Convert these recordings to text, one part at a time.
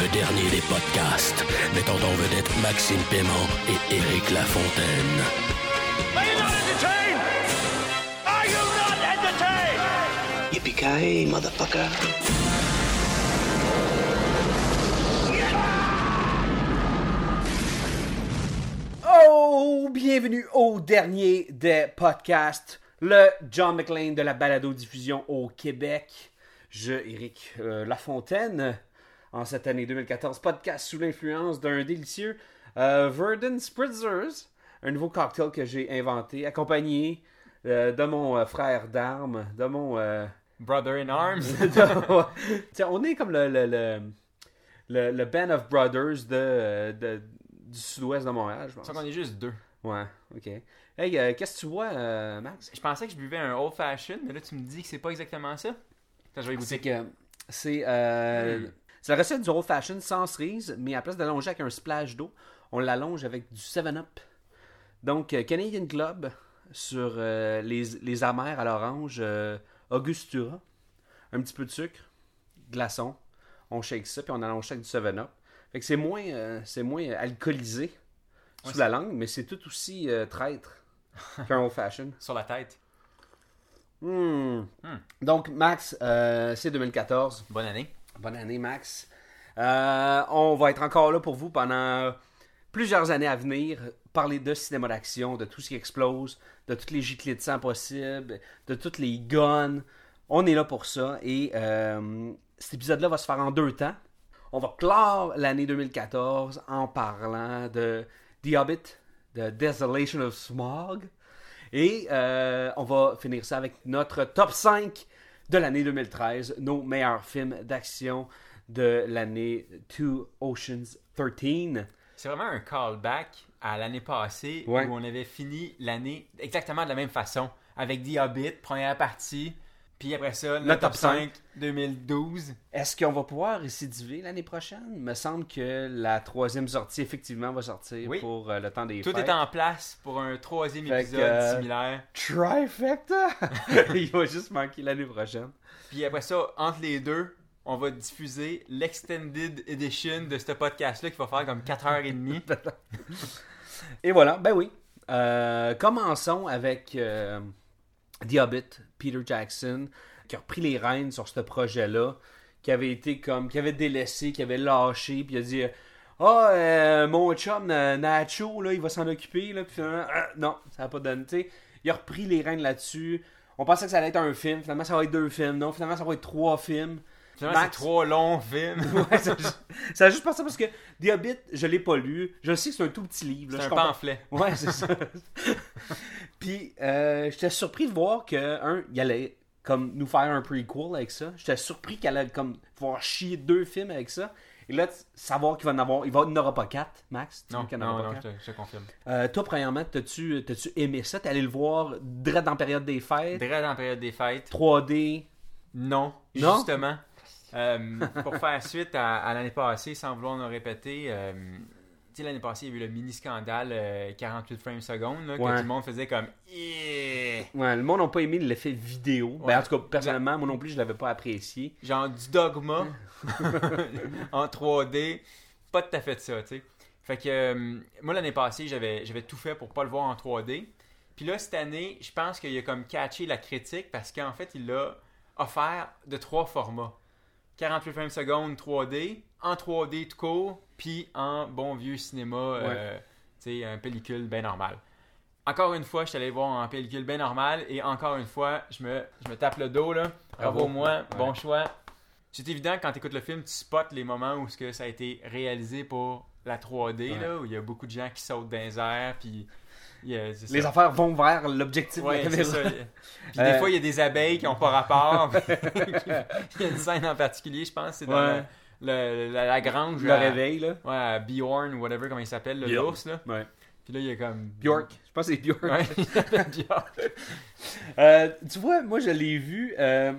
Le dernier des podcasts, mettant en vedette Maxime Paiement et Éric Lafontaine. Are you not entertained? Are you not entertained? Yippee-ki-yay, motherfucker. Oh, bienvenue au dernier des podcasts, le John McLean de la balado-diffusion au Québec. Je, Éric euh, Lafontaine, en cette année 2014, podcast sous l'influence d'un délicieux euh, Verdun Spritzers, un nouveau cocktail que j'ai inventé, accompagné euh, de mon euh, frère d'armes, de mon... euh, Brother in Arms. de- Tiens, on est comme le, le, le, le- le Band of Brothers de, euh, de- du sud-ouest de Montréal, je pense. Sauf qu'on est juste deux. Ouais, ok. Hey, euh, qu'est-ce que tu vois, euh, Max? Je pensais que je buvais un old fashion, mais là tu me dis que c'est pas exactement ça. Attends, je vais C'est goûter. que c'est euh, c'est la recette du old fashion sans cerise, mais à place de l'allonger avec un splash d'eau, on l'allonge avec du 7-Up. Donc, euh, Canadian Club sur euh, les, les amers à l'orange, euh, Augustura, un petit peu de sucre, glaçon, on shake ça, puis on allonge ça avec du 7-Up. Fait que c'est moins, c'est moins alcoolisé sous Ouais, la langue, mais c'est tout aussi traître qu'un old fashion. Sur la tête. Hmm. Donc, Max, c'est 2014. Bonne année. Bonne année, Max. Euh, on va être encore là pour vous pendant plusieurs années à venir. Parler de cinéma d'action, de tout ce qui explose, de toutes les giclées de sang possibles, de toutes les guns. On est là pour ça. Et euh, cet épisode-là va se faire en deux temps. On va clore l'année 2014 en parlant de The Hobbit, de Desolation of Smog. Et euh, on va finir ça avec notre top 5 de l'année 2013, nos meilleurs films d'action de l'année Two Oceans 13. C'est vraiment un callback à l'année passée Ouais. où on avait fini l'année exactement de la même façon. Avec The Hobbit, première partie. Puis après ça, le, top top 5 2012. Est-ce qu'on va pouvoir récidiver l'année prochaine? Il me semble que la troisième sortie, effectivement, va sortir Oui. pour euh, le temps des Tout fêtes. est en place pour un troisième Fait épisode que, euh, similaire. Trifecta! Il va juste manquer l'année prochaine. Puis après ça, entre les deux, on va diffuser l'extended edition de ce podcast-là qui va faire comme 4h30. Et voilà, ben oui. Euh, commençons avec euh, The Hobbit, Peter Jackson, qui a repris les rênes sur ce projet-là, qui avait été comme, qui avait délaissé, qui avait lâché, puis il a dit Ah, euh, mon chum Nacho, là, il va s'en occuper, là, puis finalement, ah, non, ça n'a pas donné. Tu sais, il a repris les rênes là-dessus. On pensait que ça allait être un film, finalement, ça va être deux films. Non, finalement, ça va être trois films. Finalement, c'est trois longs films. Ouais, ça, ça a juste passé parce que The Hobbit, je l'ai pas lu. Je sais que c'est un tout petit livre. C'est un comprends- pamphlet. Ouais, c'est ça. Puis, euh, j'étais surpris de voir que, un, il allait comme nous faire un prequel avec ça. J'étais surpris qu'elle allait comme pouvoir chier deux films avec ça. Et là, savoir qu'il va en avoir, il va, il n'aura pas quatre, Max. Tu Non, qu'il en non, aura non, je te, je confirme. Euh, toi, premièrement, t'as-tu, t'as-tu aimé ça? T'es allé le voir direct la période des fêtes? Direct la période des fêtes. 3D? Non, Non? justement. Euh, pour faire suite à, à l'année passée, sans vouloir nous répéter, euh, l'année passée, il y a eu le mini scandale 48 frames secondes, là, que tout le monde faisait comme. Yeah! Ouais, le monde n'a pas aimé l'effet vidéo. Ouais. Ben, en tout cas, personnellement, moi non plus, je l'avais pas apprécié. Genre du dogma en 3D. Pas tout à fait de ça, tu sais. Fait que euh, moi, l'année passée, j'avais, j'avais tout fait pour pas le voir en 3D. Puis là, cette année, je pense qu'il a comme catché la critique parce qu'en fait, il l'a offert de trois formats. 48 frames secondes 3D, en 3D tout court, puis en bon vieux cinéma, euh, tu sais, un pellicule bien normal. Encore une fois, je suis allé voir en pellicule bien normale et encore une fois, je me, je me tape le dos là. Bravo, moi, bon choix. C'est évident quand tu écoutes le film, tu spots les moments où ce que ça a été réalisé pour la 3D, Ouais. là, où il y a beaucoup de gens qui sautent dans les airs, puis y a- Les affaires vont vers l'objectif Ouais, de la c'est caméra. ça. Puis Euh, des fois, il y a des abeilles qui n'ont pas rapport. il y a une scène en particulier, je pense, c'est dans Ouais. le- le- la, la grange. Le à- réveil, là. Ouais, à Bjorn, ou whatever, comment il s'appelle, le l'ours, là. Ouais. Puis là, il est comme. Bjork. Je pense que c'est Bjork. Ouais, il s'appelle Bjork. Euh, tu vois, moi, je l'ai vu euh,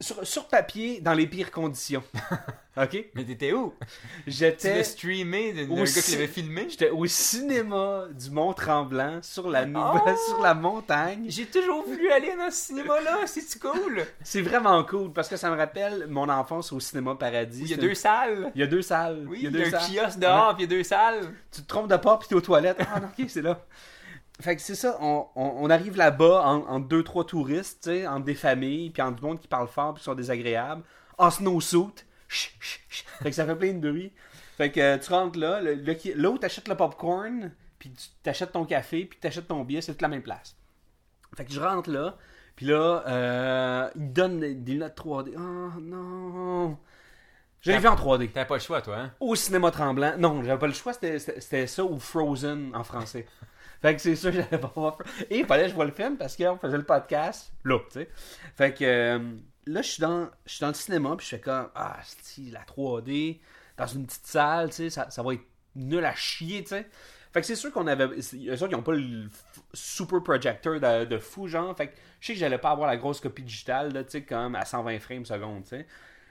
sur, sur papier dans les pires conditions. OK? Mais t'étais où? Tu J'étais... l'as streamé d'un gars qui l'avait filmé? J'étais au cinéma du Mont-Tremblant sur la Oh! sur la montagne. J'ai toujours voulu aller dans ce cinéma-là, c'est cool! C'est vraiment cool parce que ça me rappelle mon enfance au cinéma Paradis. Il y a deux salles. Il y a deux salles. Oui, il y a deux y a un salles. kiosque dehors, puis il y a deux salles. Tu te trompes de pas puis t'es aux toilettes. Ah non, ok, c'est là. Fait que c'est ça, on, on- on arrive là-bas en, en deux, trois touristes, tu sais, entre des familles, puis en du monde qui parle fort puis qui sont désagréables, en snowsuit. Chut, chut, chut. Fait que ça fait plein de bruit. Fait que euh, tu rentres là, où t'achètes le popcorn, puis tu t'achètes ton café, puis t'achètes ton billet, c'est toute la même place. Fait que je rentre là, puis là, euh, ils donnent des- des notes 3D. Oh non! Je l'ai vu en 3D. T'avais pas le choix, toi, hein? Au cinéma tremblant. Non, j'avais pas le choix, c'était ça ou Frozen en français. Fait que c'est sûr que j'allais pas voir. Et il fallait que je vois le film parce qu'on faisait le podcast là, tu sais. Fait que euh, là, je suis dans, je suis dans le cinéma, puis je fais comme, ah, si la 3D, dans une petite salle, tu sais, ça, ça va être nul à chier, tu sais. Fait que c'est sûr qu'on avait. Eux autres, ils ont pas le super projector de, de fou, genre. Fait que je sais que j'allais pas avoir la grosse copie digitale, tu sais, comme à 120 frames seconde, tu sais.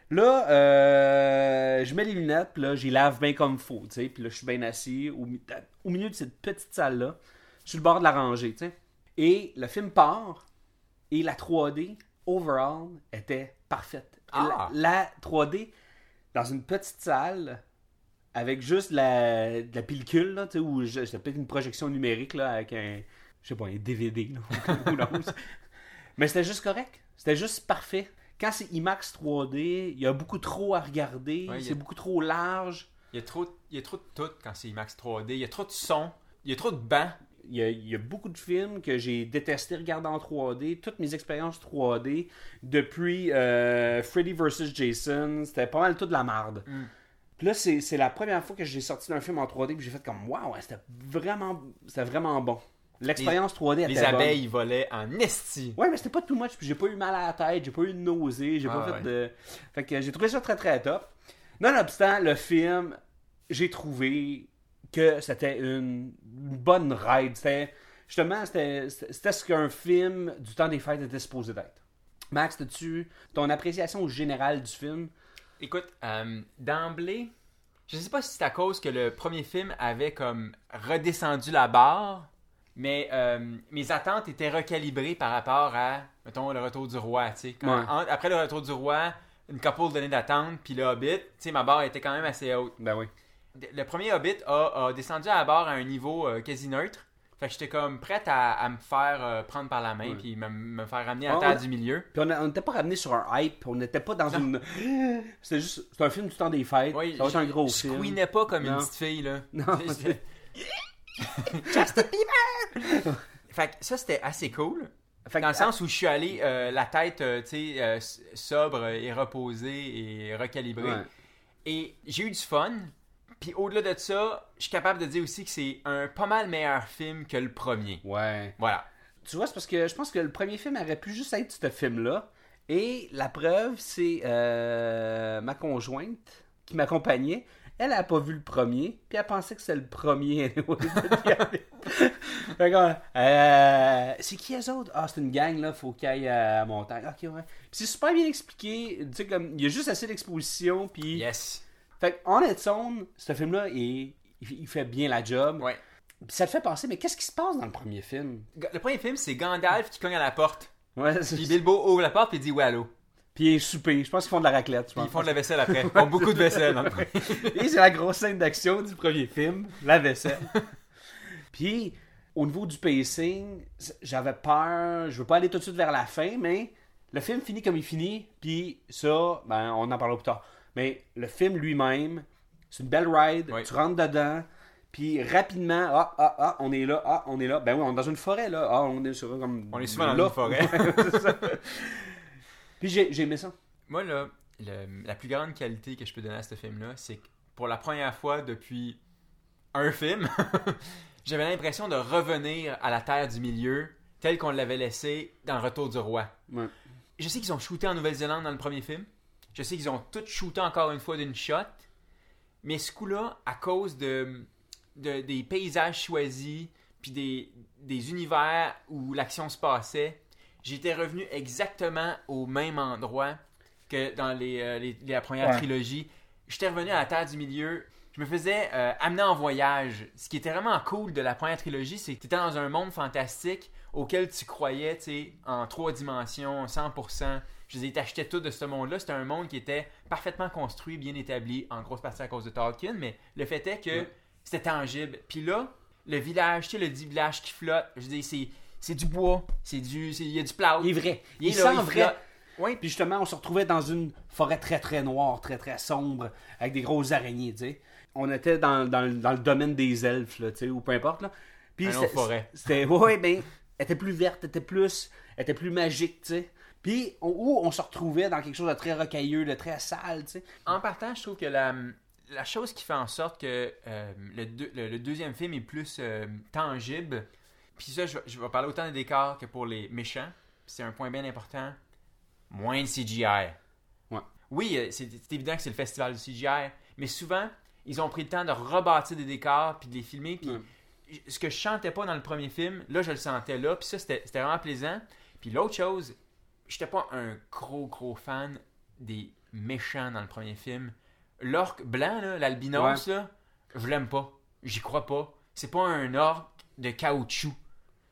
Là, euh, je mets les lunettes, puis là, j'y lave bien comme faut, tu sais. Puis là, je suis bien assis au milieu de cette petite salle-là, sur le bord de la rangée, tu sais. Et le film part, et la 3D, overall, était parfaite. Ah! La, la 3D, dans une petite salle, avec juste la, de la pellicule, là, tu sais, ou c'était peut-être une projection numérique, là, avec un, je sais pas, un DVD, là. Mais c'était juste correct. C'était juste parfait. Quand c'est IMAX 3D, il y a beaucoup trop à regarder, Ouais, c'est a- beaucoup trop large. Il y a trop, il y a trop de tout quand c'est IMAX 3D. Il y a trop de son. Il y a trop de bancs. Il y, a, y a beaucoup de films que j'ai détesté regarder en 3D. Toutes mes expériences 3D, depuis euh, Freddy vs. Jason, c'était pas mal tout de la marde. Mm. Puis là, c'est la première fois que j'ai sorti d'un film en 3D que j'ai fait comme Waouh, c'était vraiment, vraiment bon. L'expérience 3D était Les bonne. abeilles volaient en esti. Ouais, mais c'était pas too much. Puis j'ai pas eu mal à la tête, j'ai pas eu de nausée, j'ai Ah, pas fait ouais. de. Fait que j'ai trouvé ça très très top. Nonobstant, le film, j'ai trouvé que c'était une bonne ride. C'était. Justement, c'était c'était ce qu'un film du temps des fêtes était supposé d'être. Max, as-tu ton appréciation générale du film? Écoute, euh, d'emblée, je sais pas si c'est à cause que le premier film avait comme redescendu la barre, mais euh, mes attentes étaient recalibrées par rapport à, mettons, le retour du roi. tu sais. Quand- Ouais. en- après le retour du roi, une couple d'années d'attente, puis le Hobbit, tu ma barre était quand même assez haute. Ben oui. Le premier Hobbit a, a descendu à la barre à un niveau euh, quasi neutre. Fait que j'étais comme prête à, à me faire euh, prendre par la main, puis me, me faire ramener à la terre du milieu. Puis on n'était pas ramené sur un hype, on n'était pas dans une. C'était juste. C'est un film du temps des fêtes. Oui, ça va être un gros je film. squeanais pas comme une Non. petite fille, là. Non, J'étais- Fait que ça, c'était assez cool. Fait que- Dans le sens où je suis allé euh, la tête, euh, tu sais, euh, sobre et reposée et recalibrée. Ouais. Et j'ai eu du fun. Puis au-delà de ça, je suis capable de dire aussi que c'est un pas mal meilleur film que le premier. Ouais. Voilà. Tu vois, c'est parce que je pense que le premier film aurait pu juste être ce film-là. Et la preuve, c'est euh, ma conjointe qui m'accompagnait. Elle n'a pas vu le premier, puis elle pensait que c'était le premier. Euh, c'est qui les autres? Ah, c'est une gang, là, faut qu'ils aillent à la montagne. Ok, ouais. Puis c'est super bien expliqué. Tu sais, comme, il y a juste assez d'exposition, puis... Yes. Fait on its own, ce film-là, il, il fait bien la job. Ouais. Puis ça te fait penser, mais qu'est-ce qui se passe dans le premier film? Le premier film, c'est Gandalf qui cogne à la porte. Ouais, Puis Bilbo ouvre la porte et dit ouais, allô. Puis il est soupé. Je pense qu'ils font de la raclette. Puis ils font de la vaisselle après. Ils font beaucoup de vaisselle premier. Et c'est la grosse scène d'action du premier film, la vaisselle. Puis, au niveau du pacing, j'avais peur. Je veux pas aller tout de suite vers la fin, mais le film finit comme il finit. Puis ça, ben, on en parlera plus tard. Mais le film lui-même, c'est une belle ride. Oui. Tu rentres dedans. Puis rapidement, ah, ah, ah, on est là, ah, on est là. Ben oui, on est dans une forêt, là. Ah, on est sur comme. On est souvent dans là. une forêt. Puis j'ai j'ai aimé ça. Moi, là, le- la plus grande qualité que je peux donner à ce film-là, c'est que pour la première fois depuis un film, j'avais l'impression de revenir à la Terre du Milieu telle qu'on l'avait laissé dans Retour du Roi. Ouais. Je sais qu'ils ont shooté en Nouvelle-Zélande dans le premier film. Je sais qu'ils ont tout shooté encore une fois d'une shot. Mais ce coup-là, à cause de, de- des paysages choisis, puis des, des univers où l'action se passait, j'étais revenu exactement au même endroit que dans les, euh, les- la première Ouais. trilogie. J'étais revenu à la Terre du Milieu. Je me faisais euh, amener en voyage. Ce qui était vraiment cool de la première trilogie, c'est que tu étais dans un monde fantastique auquel tu croyais, tu sais, en trois dimensions, 100%. Je disais, t'achetais tout de ce monde-là. C'était un monde qui était parfaitement construit, bien établi, en grosse partie à cause de Tolkien, mais le fait est que Ouais. c'était tangible. Puis là, le village, tu sais, le dit village qui flotte, je dis, c'est, c'est du bois, c'est du, il y a du plâtre. Il est vrai. Il Il, est là, sent il vrai. Oui, puis justement, on se retrouvait dans une forêt très très noire, très très sombre, avec des grosses araignées, tu sais. On était dans, dans le- dans le domaine des elfes, là, tu sais, ou peu importe, là. Puis c'était- forêt. C'était, ouais, ben, elle était plus verte, elle était plus, elle était plus magique, tu sais. Puis, on- où on se retrouvait dans quelque chose de très rocailleux, de très sale, tu sais. En partant, je trouve que la, la chose qui fait en sorte que euh, le, deux- le- le deuxième film est plus euh, tangible, puis ça, je, je vais parler autant des décors que pour les méchants, c'est un point bien important, moins de CGI. Ouais. Oui, euh, c'est évident que c'est le festival du CGI, mais souvent, ils ont pris le temps de rebâtir des décors, puis de les filmer, puis Ouais. ce que je chantais pas dans le premier film, là, je le sentais là, puis ça, c'était vraiment plaisant. Puis l'autre chose, j'étais pas un gros, gros fan des méchants dans le premier film. L'orque blanc, l'albinos, là, je l'aime pas. J'y crois pas. C'est pas un orque de caoutchouc.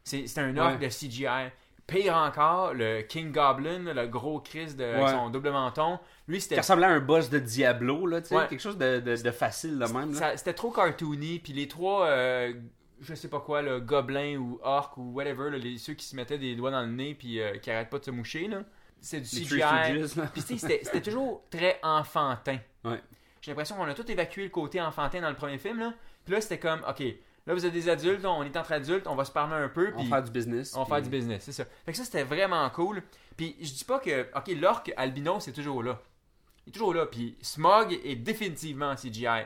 C'est un orque Ouais. de CGI. Pire encore, le King Goblin, le gros Chris de avec Ouais. son double menton, lui, Qui c'était ressemblait à un boss de Diablo, là, tu sais. Ouais. Quelque chose de, de- de facile, de même, C'était trop cartoony, puis les trois, euh, je sais pas quoi, là, gobelins ou orques ou whatever, là, les, ceux qui se mettaient des doigts dans le nez puis euh, qui arrêtent pas de se moucher, là. C'est du CGI. Puis c'était- c'était toujours très enfantin. Ouais. J'ai l'impression qu'on a tout évacué le côté enfantin dans le premier film, là. Puis là, c'était comme, ok, là vous êtes des adultes, on est entre adultes, on va se parler un peu, On va faire du business. on va puis- faire du business, c'est ça. Fait que ça, c'était vraiment cool. Puis je dis pas que, ok, l'orque albino, c'est toujours là. Il est toujours là. Puis Smog est définitivement en CGI.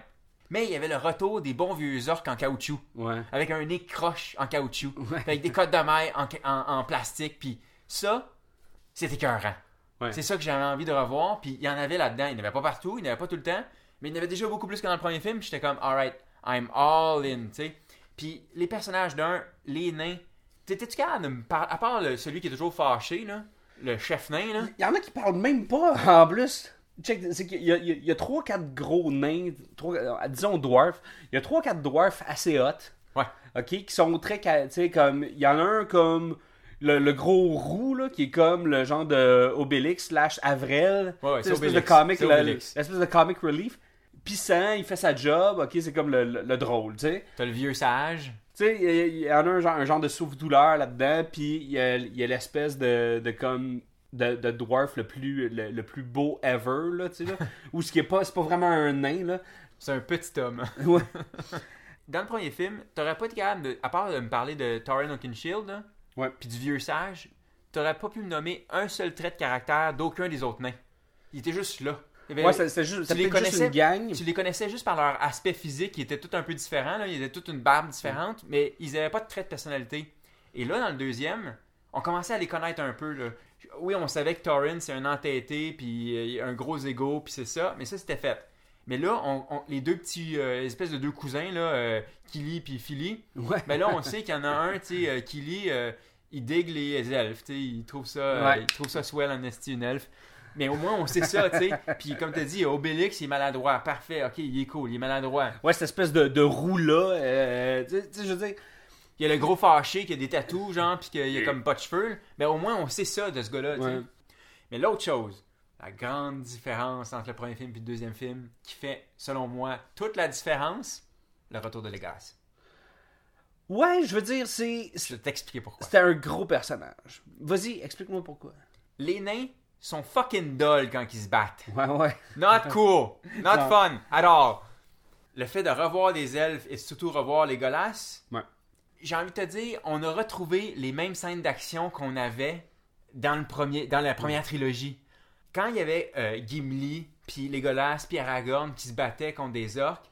Mais il y avait le retour des bons vieux orques en caoutchouc. Ouais. Avec un nez croche en caoutchouc. Ouais. Avec des cottes de maille en, ca- en- en plastique. Puis ça, c'était écœurant. Ouais. C'est ça que j'avais envie de revoir. Puis il y en avait là-dedans. Il n'y en avait pas partout, il n'y en avait pas tout le temps. Mais il y en avait déjà beaucoup plus que dans le premier film. Puis j'étais comme, alright, I'm all in, tu sais. Puis les personnages d'un, les nains. T'étais-tu capable de me parler, à part le- celui qui est toujours fâché, là, le chef nain, là? Il y en a qui parlent même pas en plus. Check, c'est qu'il y a, il y a- il y a 3-4 gros nains, trois- euh, disons dwarfs. Il y a 3-4 dwarfs assez hot. Ouais. Ok, qui sont très. comme. Il y en a un comme. Le, le gros roux, là, qui est comme le genre de Obélix slash Avrel. Ouais, ouais, c'est l'espèce de comic, l'espèce de comic relief. Pissant, il fait sa job, ok, c'est comme le, le- le drôle, tu sais. T'as le vieux sage. Tu sais, il y y en a un genre, un genre de souffle-douleur là-dedans, puis il y a, il y a l'espèce de, de comme de, de dwarf le plus le, le plus beau ever là, tu sais là, ou ce qui est pas c'est pas vraiment un nain là. C'est un petit homme. Ouais. Dans le premier film, t'aurais pas été capable de, à part de me parler de Torrin Oakenshield, là, Ouais. puis du vieux sage, t'aurais pas pu me nommer un seul trait de caractère d'aucun des autres nains. Il était juste là. Avait- Ouais, c'est c'est juste tu c'était les peut-être juste connaissais- une gang. Tu les connaissais juste par leur aspect physique, qui était tout un peu différent. Là. Ils avaient toute une barbe différente, mais ils n'avaient pas de trait de personnalité. Et là, dans le deuxième, on commençait à les connaître un peu. Là. Oui, on savait que Torrin, c'est un entêté, puis euh, un gros ego, puis c'est ça. Mais ça, c'était fait. Mais là, on, on- les deux petits, euh, espèces de deux cousins, là, euh, Killy puis Philly, Ouais. ben là, on sait qu'il y en a un, tu sais, euh, Killy, euh, il digue les elfes, tu sais, il trouve ça, Ouais. il trouve ça swell en esti une elfe. Mais au moins, on sait ça, tu sais. Puis comme tu as dit, Obélix, il est maladroit. Parfait, ok, il est cool, il est maladroit. Ouais, cette espèce de, de roue là, euh, tu sais- tu sais, je veux dire, Il y a le gros fâché qui a des tatous, genre, puis qu'il a comme pas de cheveux. Mais au moins, on sait ça de ce gars-là. Ouais. Mais l'autre chose, la grande différence entre le premier film et le deuxième film, qui fait, selon moi, toute la différence, le retour de Legas. ouais, je veux dire c'est Je vais t'expliquer pourquoi. c'était un gros personnage. Vas-y, explique-moi pourquoi. Les nains sont fucking dulls quand ils se battent. Ouais, ouais. Not cool. Not Non. fun at all. Le fait de revoir les elfes et surtout revoir les golasses, Ouais. J'ai envie de te dire, on a retrouvé les mêmes scènes d'action qu'on avait dans, le premier, dans la première trilogie. Quand il y avait euh, Gimli, puis Legolas, puis Aragorn qui se battaient contre des orques,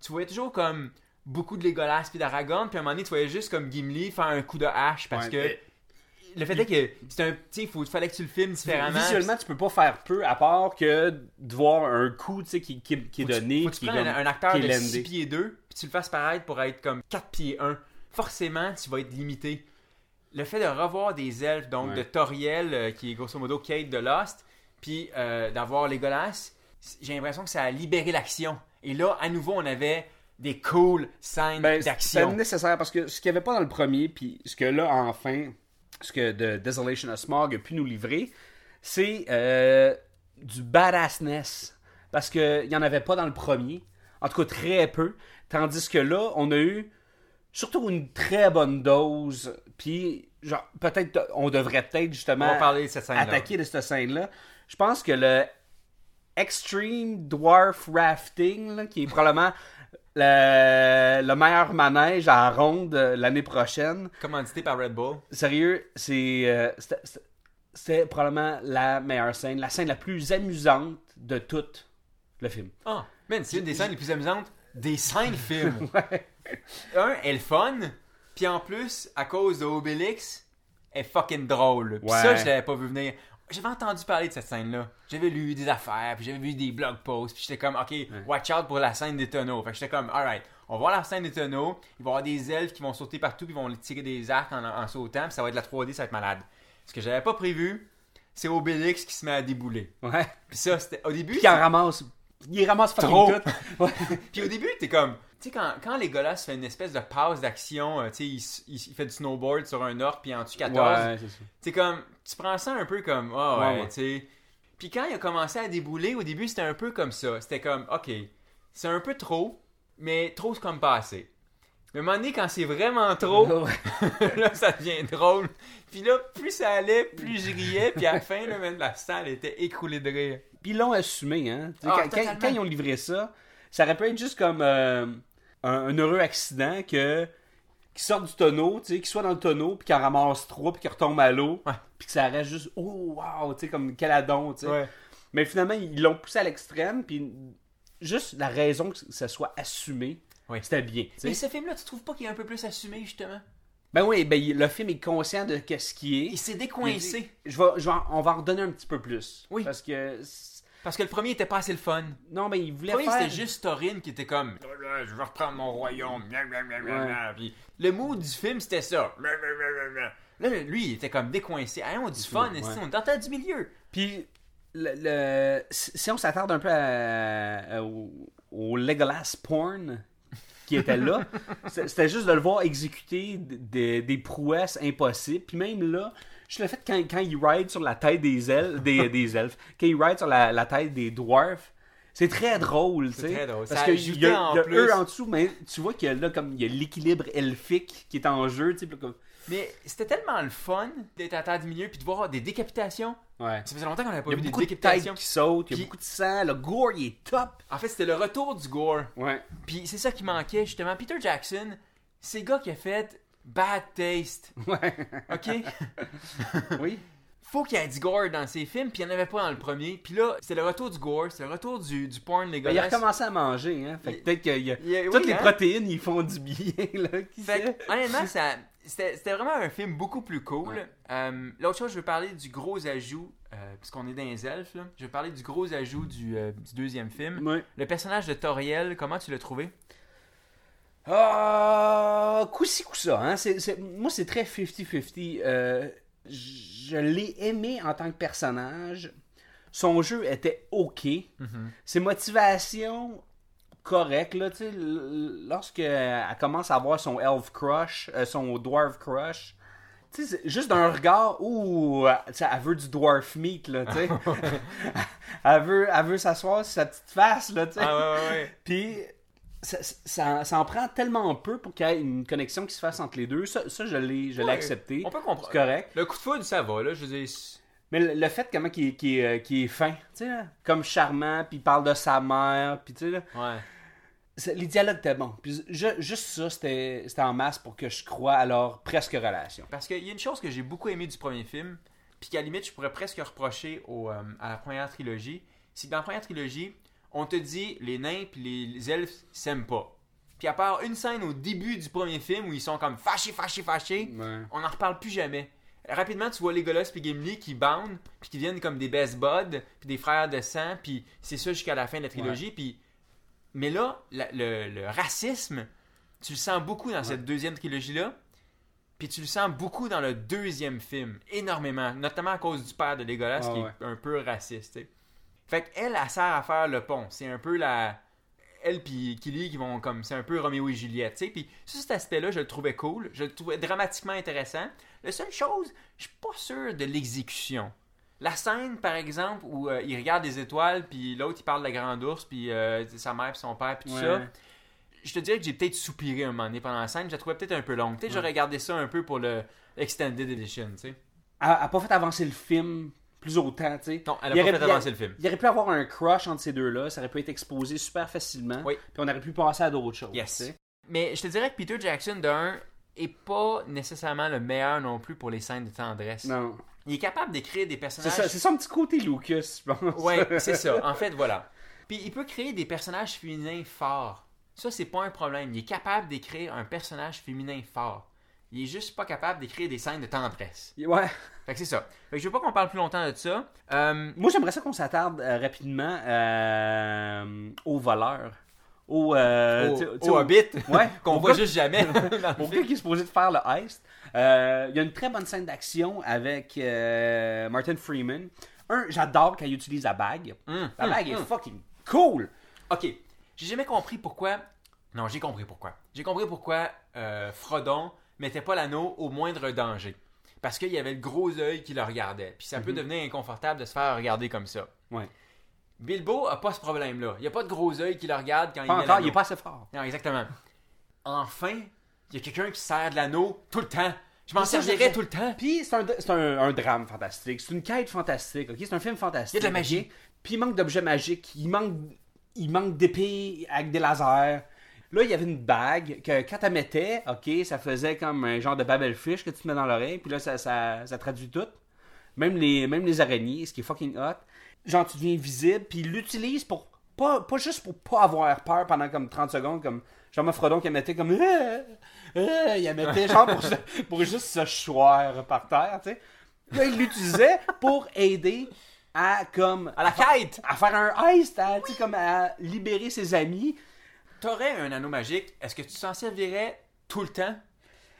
tu voyais toujours comme beaucoup de Legolas puis d'Aragorn, puis à un moment donné, tu voyais juste comme Gimli faire un coup de hache parce Ouais, que mais- le fait est que c'est un. Tu sais, il fallait que tu le filmes différemment. Visuellement, tu peux pas faire peu à part que de voir un coup tu qui, qui, qui est Faut que tu- donné. Faut tu qui est comme- un, un acteur qui est de landé. 6 pieds 2 puis tu le fasses paraître pour être comme 4 pieds 1. Forcément, tu vas être limité. Le fait de revoir des elfes, donc Ouais. de Toriel, euh, qui est grosso modo Kate de Lost, puis euh, d'avoir Legolas, c- j'ai l'impression que ça a libéré l'action. Et là, à nouveau, on avait des cool scènes Ben, c'est d'action. nécessaire parce que ce qu'il n'y avait pas dans le premier, puis ce que là, enfin, ce que The Desolation of Smog a pu nous livrer, c'est euh, du badassness. Parce qu'il n'y en avait pas dans le premier. En tout cas, très peu. Tandis que là, on a eu surtout une très bonne dose. Puis, genre, peut-être, on devrait peut-être justement On va parler de cette scène-là. attaquer de cette scène-là. Je pense que le Extreme Dwarf Rafting, là, qui est probablement le, le meilleur manège à ronde l'année prochaine. Commandité par Red Bull. Sérieux, c'est euh, c'était probablement la meilleure scène, la scène la plus amusante de tout le film. Ah, man, c'est une des scènes les plus amusantes des cinq films. Un, elle est fun, puis en plus, à cause de Obélix, elle est fucking drôle. Puis Ouais. ça, je l'avais pas vu venir. J'avais entendu parler de cette scène-là. J'avais lu des affaires, puis j'avais vu des blog posts, puis j'étais comme, ok, watch out pour la scène des tonneaux. Fait que j'étais comme, alright, on va voir la scène des tonneaux, il va y avoir des elfes qui vont sauter partout, puis ils vont tirer des arcs en, en sautant, puis ça va être la 3D, ça va être malade. Ce que j'avais pas prévu, c'est Obélix qui se met à débouler. Ouais. Puis ça, c'était au début. Puis il en ramasse. Il ramasse fucking Trop. tout. Ouais. Puis au début, t'es comme. Tu sais, quand, quand Legolas fait une espèce de pause d'action, euh, tu sais, il, il, il fait du snowboard sur un orc puis en tue 14, Ouais, c'est comme. Tu prends ça un peu comme. Ah ouais, Ouais, ouais. tu sais. Puis quand il a commencé à débouler, au début, c'était un peu comme ça. C'était comme, ok, c'est un peu trop, mais trop, c'est comme pas assez. Mais à un moment donné, quand c'est vraiment trop, là, ça devient drôle. Puis là, plus ça allait, plus je riais. Puis à la fin, là, même la salle était écroulée de rire. Puis ils l'ont assumé, hein. Ah, quand, quand- quand ils ont livré ça, ça aurait pu être juste comme euh, un, un heureux accident que qui sortent du tonneau, tu sais, qu'ils soient dans le tonneau, puis qu'ils en ramassent trois, puis qu'ils retombent à l'eau, Ouais. puis que ça reste juste oh wow, tu sais, comme caladon, tu sais. Ouais. Mais finalement, ils l'ont poussé à l'extrême, puis juste la raison que ça soit assumé, Oui. c'était bien. Mais ce film-là, tu trouves pas qu'il est un peu plus assumé, justement? Ben oui, ben le film est conscient de qu'est-ce qui est. Il s'est décoincé. Je vais, je vais on va en redonner un petit peu plus. Oui. Parce que Parce que le premier était pas assez le fun. non, mais il voulait Le premier, faire. c'était juste Taurine qui était comme Je vais reprendre mon royaume. Puis le mood du film, c'était ça. Là, lui, il était comme décoincé. Hey, on a du fun, Ouais. on est du milieu? Puis, le, le- si on s'attarde un peu à- à- au, au Legolas porn qui était là, c'était juste de le voir exécuter des- des prouesses impossibles. Puis même là, juste le fait quand, quand il ride sur la tête des elfes, des, des elfes quand il ride sur la, la tête des dwarfs, c'est très drôle, tu sais. très drôle. Parce Ça que ajoutait il y a, il y a en plus. eux en dessous, mais tu vois que là, comme il y a l'équilibre elfique qui est en jeu, tu sais. comme- Mais c'était tellement le fun d'être à terre du milieu puis de voir des décapitations. Ouais. Ça faisait longtemps qu'on n'avait pas Il y a vu des beaucoup de décapitations. qui sautent, il y a beaucoup de sang, le gore il est top. En fait, c'était le retour du gore. Ouais. Puis c'est ça qui manquait, justement. Peter Jackson, c'est le gars qui a fait Bad Taste. Ouais. OK? oui. faut qu'il y ait du gore dans ses films, puis il n'y en avait pas dans le premier. Puis là, c'est le retour du gore, c'est le retour du, du porn Ben, il a recommencé à manger, hein. Fait que peut-être qu'il y a. il Toutes oui, les hein? protéines, ils font du bien, là. Qui Fait que, honnêtement, ça, c'était, c'était vraiment un film beaucoup plus cool. Ouais. Euh, l'autre chose, je veux parler du gros ajout, euh, puisqu'on est dans les elfes, là. je veux parler du gros ajout du, euh, du deuxième film. Ouais. Le personnage de Toriel, comment tu l'as trouvé? Ah, coup-ci, coup-ça, hein. C'est, c'est- Moi, c'est très 50-50. Euh, je l'ai aimé en tant que personnage. Son jeu était OK. Ses motivations, correctes, là, tu sais. l- Lorsque elle commence à avoir son elf crush, euh, son dwarf crush, juste d'un regard, ouh, tu sais, elle veut du dwarf meat, là, tu sais. elle veut, elle veut s'asseoir sur sa petite face, là, tu sais. Ah ouais, ouais, ouais. Puis ça, ça, ça en prend tellement peu pour qu'il y ait une connexion qui se fasse entre les deux. Ça, ça je l'ai je Ouais, accepté. On peut comprendre. C'est correct. Le coup de foudre, ça va, là, je veux dire. Mais le, le fait comment qu'il est, euh, est fin, tu sais, là, comme charmant, puis il parle de sa mère, puis tu sais, là, Ouais. les dialogues étaient bons. Puis je- juste ça, c'était c'était en masse pour que je croie à leur presque relation. Parce qu'il y a une chose que j'ai beaucoup aimé du premier film, puis qu'à la limite, je pourrais presque reprocher au, euh, à la première trilogie, c'est que dans la première trilogie, on te dit les nains puis les, les elfes s'aiment pas. Puis à part une scène au début du premier film où ils sont comme fâchés, fâchés, fâchés, Ouais. on n'en reparle plus jamais. rapidement, tu vois Legolas puis Gimli qui bandent, puis qui deviennent comme des best buds, puis des frères de sang, puis c'est ça jusqu'à la fin de la trilogie. Puis... Mais là, la- le, le racisme, tu le sens beaucoup dans cette deuxième trilogie-là, puis tu le sens beaucoup dans le deuxième film, énormément, notamment à cause du père de Legolas Ah qui est un peu raciste. Fait qu'elle, elle sert à faire le pont. C'est un peu la. Elle puis Killy qui vont comme. C'est un peu Roméo et Juliette, tu sais. Puis sur cet aspect-là, je le trouvais cool. Je le trouvais dramatiquement intéressant. La seule chose, je suis pas sûr de l'exécution. La scène, par exemple, où euh, il regarde des étoiles, puis l'autre, il parle de la grande ours, puis euh, sa mère, puis son père, puis tout Ouais. ça. Je te dirais que j'ai peut-être soupiré un moment donné pendant la scène. Je la trouvais peut-être un peu longue. Peut-être que j'aurais regardé ça un peu pour le Extended Edition, tu sais. Elle a pas fait avancer le film plus autant, tu sais. Non, elle a Il pas aurait- fait il y a- avancer le film. Il aurait pu avoir un crush entre ces deux-là, ça aurait pu être exposé super facilement. Oui. Puis on aurait pu passer à d'autres choses. Yes. Mais je te dirais que Peter Jackson, d'un, est pas nécessairement le meilleur non plus pour les scènes de tendresse. Non. Il est capable d'écrire des C'est personnages. ça, c'est son petit côté Lucas, je pense. Ouais, c'est ça. En fait, voilà. Puis il peut créer des personnages féminins forts. Ça, c'est pas un problème. Il est capable d'écrire un personnage féminin fort. Il est juste pas capable d'écrire des scènes de tendresse. Ouais. Fait que c'est ça. Fait que je veux pas qu'on parle plus longtemps de ça. Euh, Moi, j'aimerais ça qu'on s'attarde euh, rapidement euh, aux voleurs. Au, euh, au, tu sais- tu sais, au Hobbit, Ouais. qu'on Au voit juste jamais. Au gars qui est supposé de faire le heist, il y a une très bonne scène d'action avec Martin Freeman. Un, j'adore quand il utilise la bague. Hum, La hum, bague est hum. fucking cool. Ok, j'ai jamais compris pourquoi. Non, j'ai compris pourquoi. J'ai compris pourquoi Frodon mettait pas l'anneau au moindre danger. Parce qu'il y avait le gros œil qui le regardait. Puis ça peut devenir inconfortable de se faire regarder comme ça. Mhm. Ouais. Bilbo a pas ce problème-là. Il n'y a pas de gros œil qui le regarde quand Pas il met encore, il est pas assez fort. Non, exactement. Enfin, il y a quelqu'un qui sert de l'anneau tout le temps. Je m'en servirais tout le temps. Puis c'est un, un, un drame fantastique, c'est une quête fantastique, ok? C'est un film fantastique. Il y a de la magie. Puis il manque d'objets magiques, il manque, il manque d'épées avec des lasers. Là, il y avait une bague que quand tu mettais, ok, ça faisait comme un genre de babelfish que tu te mets dans l'oreille, puis là, ça, ça, ça traduit tout. Même les, même les araignées, ce qui est fucking hot. Genre, tu deviens visible, puis il l'utilise pour. Pas, pas juste pour pas avoir peur pendant comme 30 secondes, comme Jean Frodon qui mettait comme. Euh, euh, il mettait genre pour, juste se choir par terre, tu sais. Là, il l'utilisait pour aider à comme. À la quête! à faire un heist, à, comme à libérer ses amis. T'aurais un anneau magique, est-ce que tu t'en servirais tout le temps?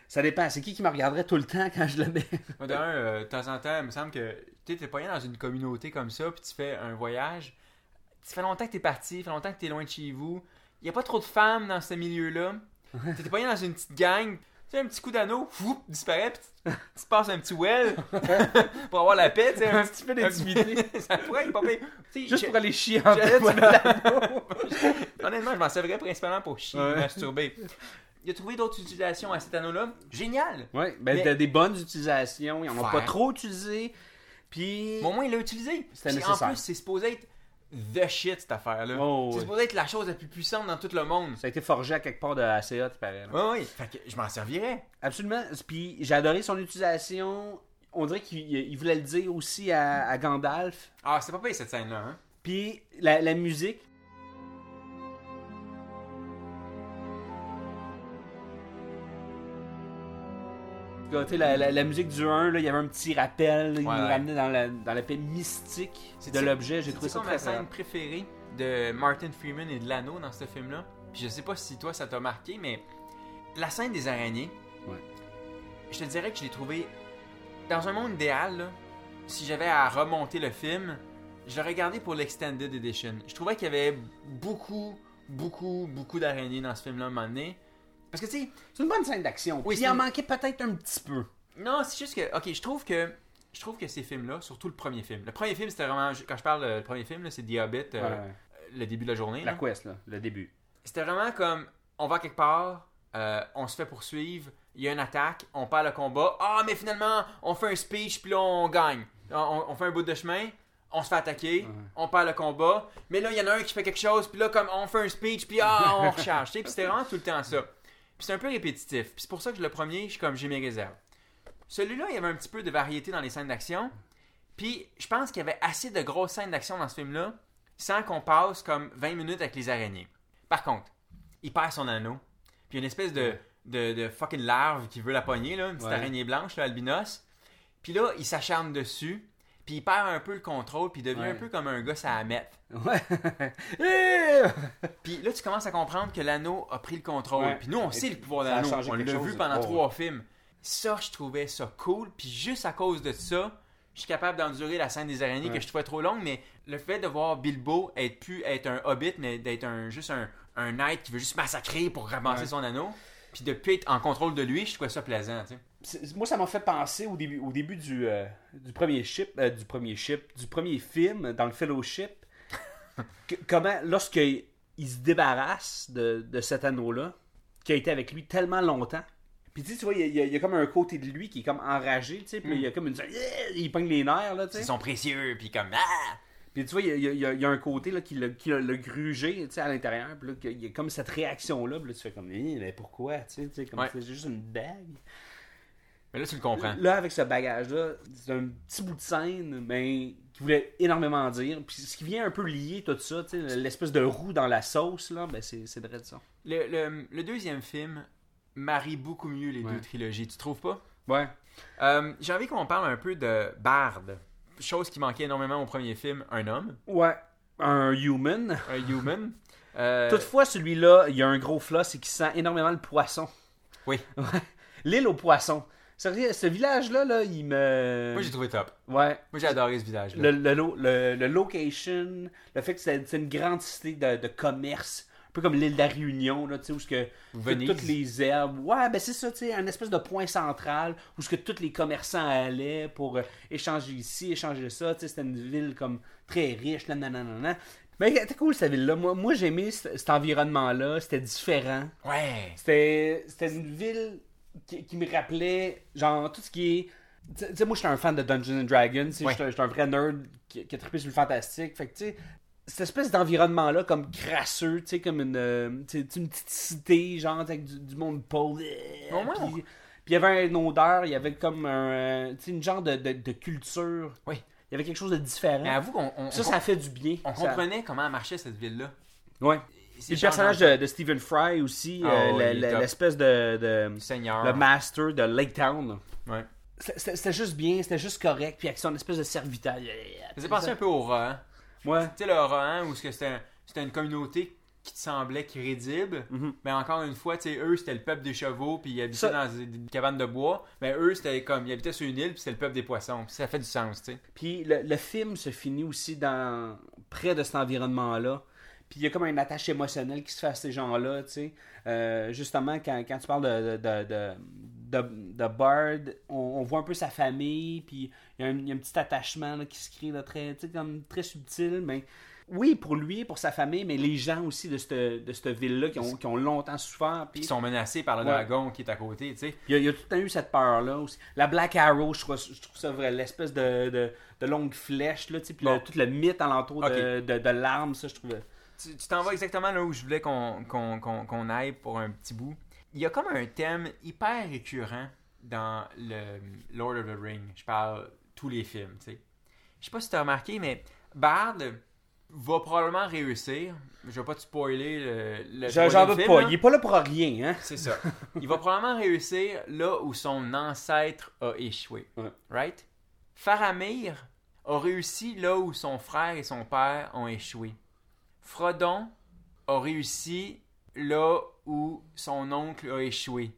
Ça dépend, c'est qui qui me regarderait tout le temps quand je le mets? Moi, d'un, euh, de temps en temps, il me semble que tu t'es pas dans une communauté comme ça, puis tu fais un voyage. Ça fait longtemps que t'es parti, ça fait longtemps que t'es loin de chez vous. Il y a pas trop de femmes dans ce milieu-là. T'es pas dans une petite gang. Tu un petit coup d'anneau, fou, disparaît, puis tu, te passes un petit well pour avoir la paix, tu sais, un petit peu d'intimité. ça pourrait être pas Juste pour aller chier en. Honnêtement, je m'en servirais principalement pour chier, masturber. Il a trouvé d'autres utilisations à cet anneau-là. Génial! Ouais, ben Mais- des bonnes utilisations, ils en ont pas trop utilisé. Puis. Mais au moins, il l'a utilisé. C'était Puis En nécessaire. plus, c'est supposé être the shit, cette affaire-là. Oh, c'est oui. supposé être la chose la plus puissante dans tout le monde. Ça a été forgé à quelque part de ACA, tu paraît. là. Oui, oui. Fait que je m'en servirais. Absolument. Puis j'ai adoré son utilisation. On dirait qu'il il voulait le dire aussi à, à Gandalf. Ah, c'est pas payé cette scène-là, hein? Puis la, la musique. La, la- la musique du 1, là, il y avait un petit rappel, là, il Ouais, nous ouais. ramenait dans la, dans l'aspect mystique de l'objet. J'ai trouvé ça très ma scène préférée de Martin Freeman et de l'anneau dans ce film-là? Puis je sais pas si toi ça t'a marqué, mais la scène des araignées, Ouais. je te dirais que je l'ai trouvé dans un monde idéal. là, si j'avais à remonter le film, je l'aurais regardé pour l'Extended Edition. Je trouvais qu'il y avait beaucoup, beaucoup, beaucoup d'araignées dans ce film-là à un moment donné. Parce que tu sais, C'est une bonne scène d'action. Oui, il en manquait peut-être un petit peu. Non, c'est juste que, ok, je trouve que, je trouve que ces films-là, surtout le premier film. Le premier film, c'était vraiment, quand je parle euh, le premier film, c'est The Hobbit, euh, Ouais. le début de la journée. La là. quest, là, le début. C'était vraiment comme, on va quelque part, euh, on se fait poursuivre, il y a une attaque, on perd le combat. Ah, mais finalement, on fait un speech, puis là, on gagne. On, on fait un bout de chemin, on se fait attaquer, on perd le combat. Mais là, il y en a un qui fait quelque chose, puis là, comme on fait un speech, puis ah, on recharge. tu sais, Puis c'était vraiment tout le temps ça. Puis c'est un peu répétitif. Puis c'est pour ça que le premier, je suis comme, j'ai mes réserves. Celui-là, il y avait un petit peu de variété dans les scènes d'action. Puis je pense qu'il y avait assez de grosses scènes d'action dans ce film-là, sans qu'on passe comme 20 minutes avec les araignées. Par contre, il perd son anneau. Puis il y a une espèce de, de, de fucking larve qui veut la pogner, là, une petite Ouais. araignée blanche, là, albinos. Puis là, il s'acharne dessus. Puis il perd un peu le contrôle. Puis il devient Ouais. un peu comme un gars à mettre. Ouais. Puis là, tu commences à comprendre que l'anneau a pris le contrôle. Ouais. Puis nous, on Et sait le pouvoir de l'anneau. On l'a vu pendant trois films. Ça, je trouvais ça cool. Puis juste à cause de ça, je suis capable d'endurer la scène des araignées Ouais. que je trouvais trop longue. Mais le fait de voir Bilbo être plus être un hobbit, mais d'être un, juste un, un knight qui veut juste massacrer pour ramasser son anneau. Puis de plus être en contrôle de lui, je trouvais ça plaisant. tu sais. Moi, ça m'a fait penser au début, au début du, euh, du premier ship, euh, du premier ship, du premier film dans le Fellowship. que- comment, lorsque il se débarrasse de, de cet anneau-là, qui a été avec lui tellement longtemps. Puis tu sais, tu vois, il y, a, il y comme un côté de lui qui est comme enragé, tu sais, puis il y a comme une... Il pogne les nerfs, là, tu sais. Ils sont précieux, puis comme ah! Puis tu vois, il y a, il y a- il y a un côté là, qui l'a qui l'a grugé tu sais, à l'intérieur. Puis là, il y a comme cette réaction-là. Puis là, tu fais comme, Eh, mais pourquoi? Tu sais, tu sais, comme Ouais. c'est juste une bague. Mais là, tu le comprends. Là, avec ce bagage-là, c'est un petit bout de scène, mais qui voulait énormément dire. Puis ce qui vient un peu lier tout ça, l'espèce de roue dans la sauce, là, ben c'est c'est vrai de ça. Le, le- le deuxième film marie beaucoup mieux les Ouais. deux trilogies, tu trouves pas? Ouais. Euh, J'ai envie qu'on parle un peu de Bard. Chose qui manquait énormément au premier film, un homme, Ouais. Un human. un human. Euh, Toutefois, celui-là, il y a un gros flaw, c'est qu'il sent énormément le poisson. Oui. Ouais. L'île aux poissons. Sérieux, ce village-là, là, il me. Moi, j'ai trouvé top. Ouais. Moi, j'ai adoré ce visage-là. Le, le, lo- le- le location, le fait que c'est c'est une grande cité de, de commerce, un peu comme l'île de la Réunion, là, tu sais, où ce que Venise. toutes les herbes. Ouais, ben c'est ça, tu sais, un espèce de point central où ce que tous les commerçants allaient pour euh, échanger ici, échanger ça, tu sais, c'était une ville comme très riche, là, nanana. Mais c'était cool cette ville-là. Moi, moi j'ai aimé cet, cet environnement-là, c'était différent. Ouais. C'était c'était une ville qui, qui me rappelait, genre, tout ce qui est. Tu sais- moi, j'étais un fan de Dungeons and Dragons. Ouais. J'étais un vrai nerd qui, qui a trippé sur le fantastique. Fait que, tu sais, cette espèce d'environnement-là, comme crasseux, tu sais, comme une, euh, une petite cité, genre, avec du, du monde pauvre. Au moins, puis, il y avait une odeur, il y avait comme un. euh, une genre de, de, de culture. Oui. Il y avait quelque chose de différent. Mais avoue qu'on on, ça, on- ça fait du bien. on Ça- comprenait comment marchait cette ville-là. Ouais. Le personnage de, de Stephen Fry aussi, Ah euh, l'espèce de, de- Seigneur. le master de Lake Town. Ouais. C'était- juste bien, c'était juste correct, puis avec son espèce de serviteur. Ça faisait penser un peu au Rohan. Ouais. Tu sais, le Rohan, où ce que c'était un- c'était une communauté qui te semblait crédible, mais encore une fois, tu sais, eux, c'était le peuple des chevaux, puis ils habitaient Ça- dans des, des cabanes de bois. Mais eux, c'était comme, ils habitaient sur une île, puis c'était le peuple des poissons. Puis ça fait du sens, tu sais. Puis le, le film se finit aussi dans près de cet environnement-là. Puis il y a comme un attache émotionnel qui se fait à ces gens-là, tu sais. Euh, justement, quand, quand tu parles de, de, de, de, de Bard, on, on voit un peu sa famille, puis il y a un, il y a un petit attachement là, qui se crée, là, très, tu sais, comme très subtil, mais oui, pour lui, pour sa famille, mais les gens aussi de cette, de cette ville-là qui ont, qui ont longtemps souffert. Puis Qui sont menacés par le Ouais. dragon qui est à côté, tu sais. il y, a, il y a tout le temps eu cette peur-là aussi. La Black Arrow, je trouve, je trouve ça vrai, l'espèce de, de, de longue flèche, là, tu sais, puis Bon. le- tout le mythe alentour Ok. de, de, de l'arme, ça, je trouvais. Tu t'en vas exactement là où je voulais qu'on qu'on- qu'on- qu'on aille pour un petit bout. Il y a comme un thème hyper récurrent dans le Lord of the Ring. Je parle tous les films, tu sais. Je sais pas si tu as remarqué, mais Bard va probablement réussir. Je vais pas te spoiler le, le J'en doute film, pas, il est pas là pour rien, hein? C'est ça. Il va probablement réussir là où son ancêtre a échoué. Ouais. Right? Faramir a réussi là où son frère et son père ont échoué. Frodon a réussi là où son oncle a échoué.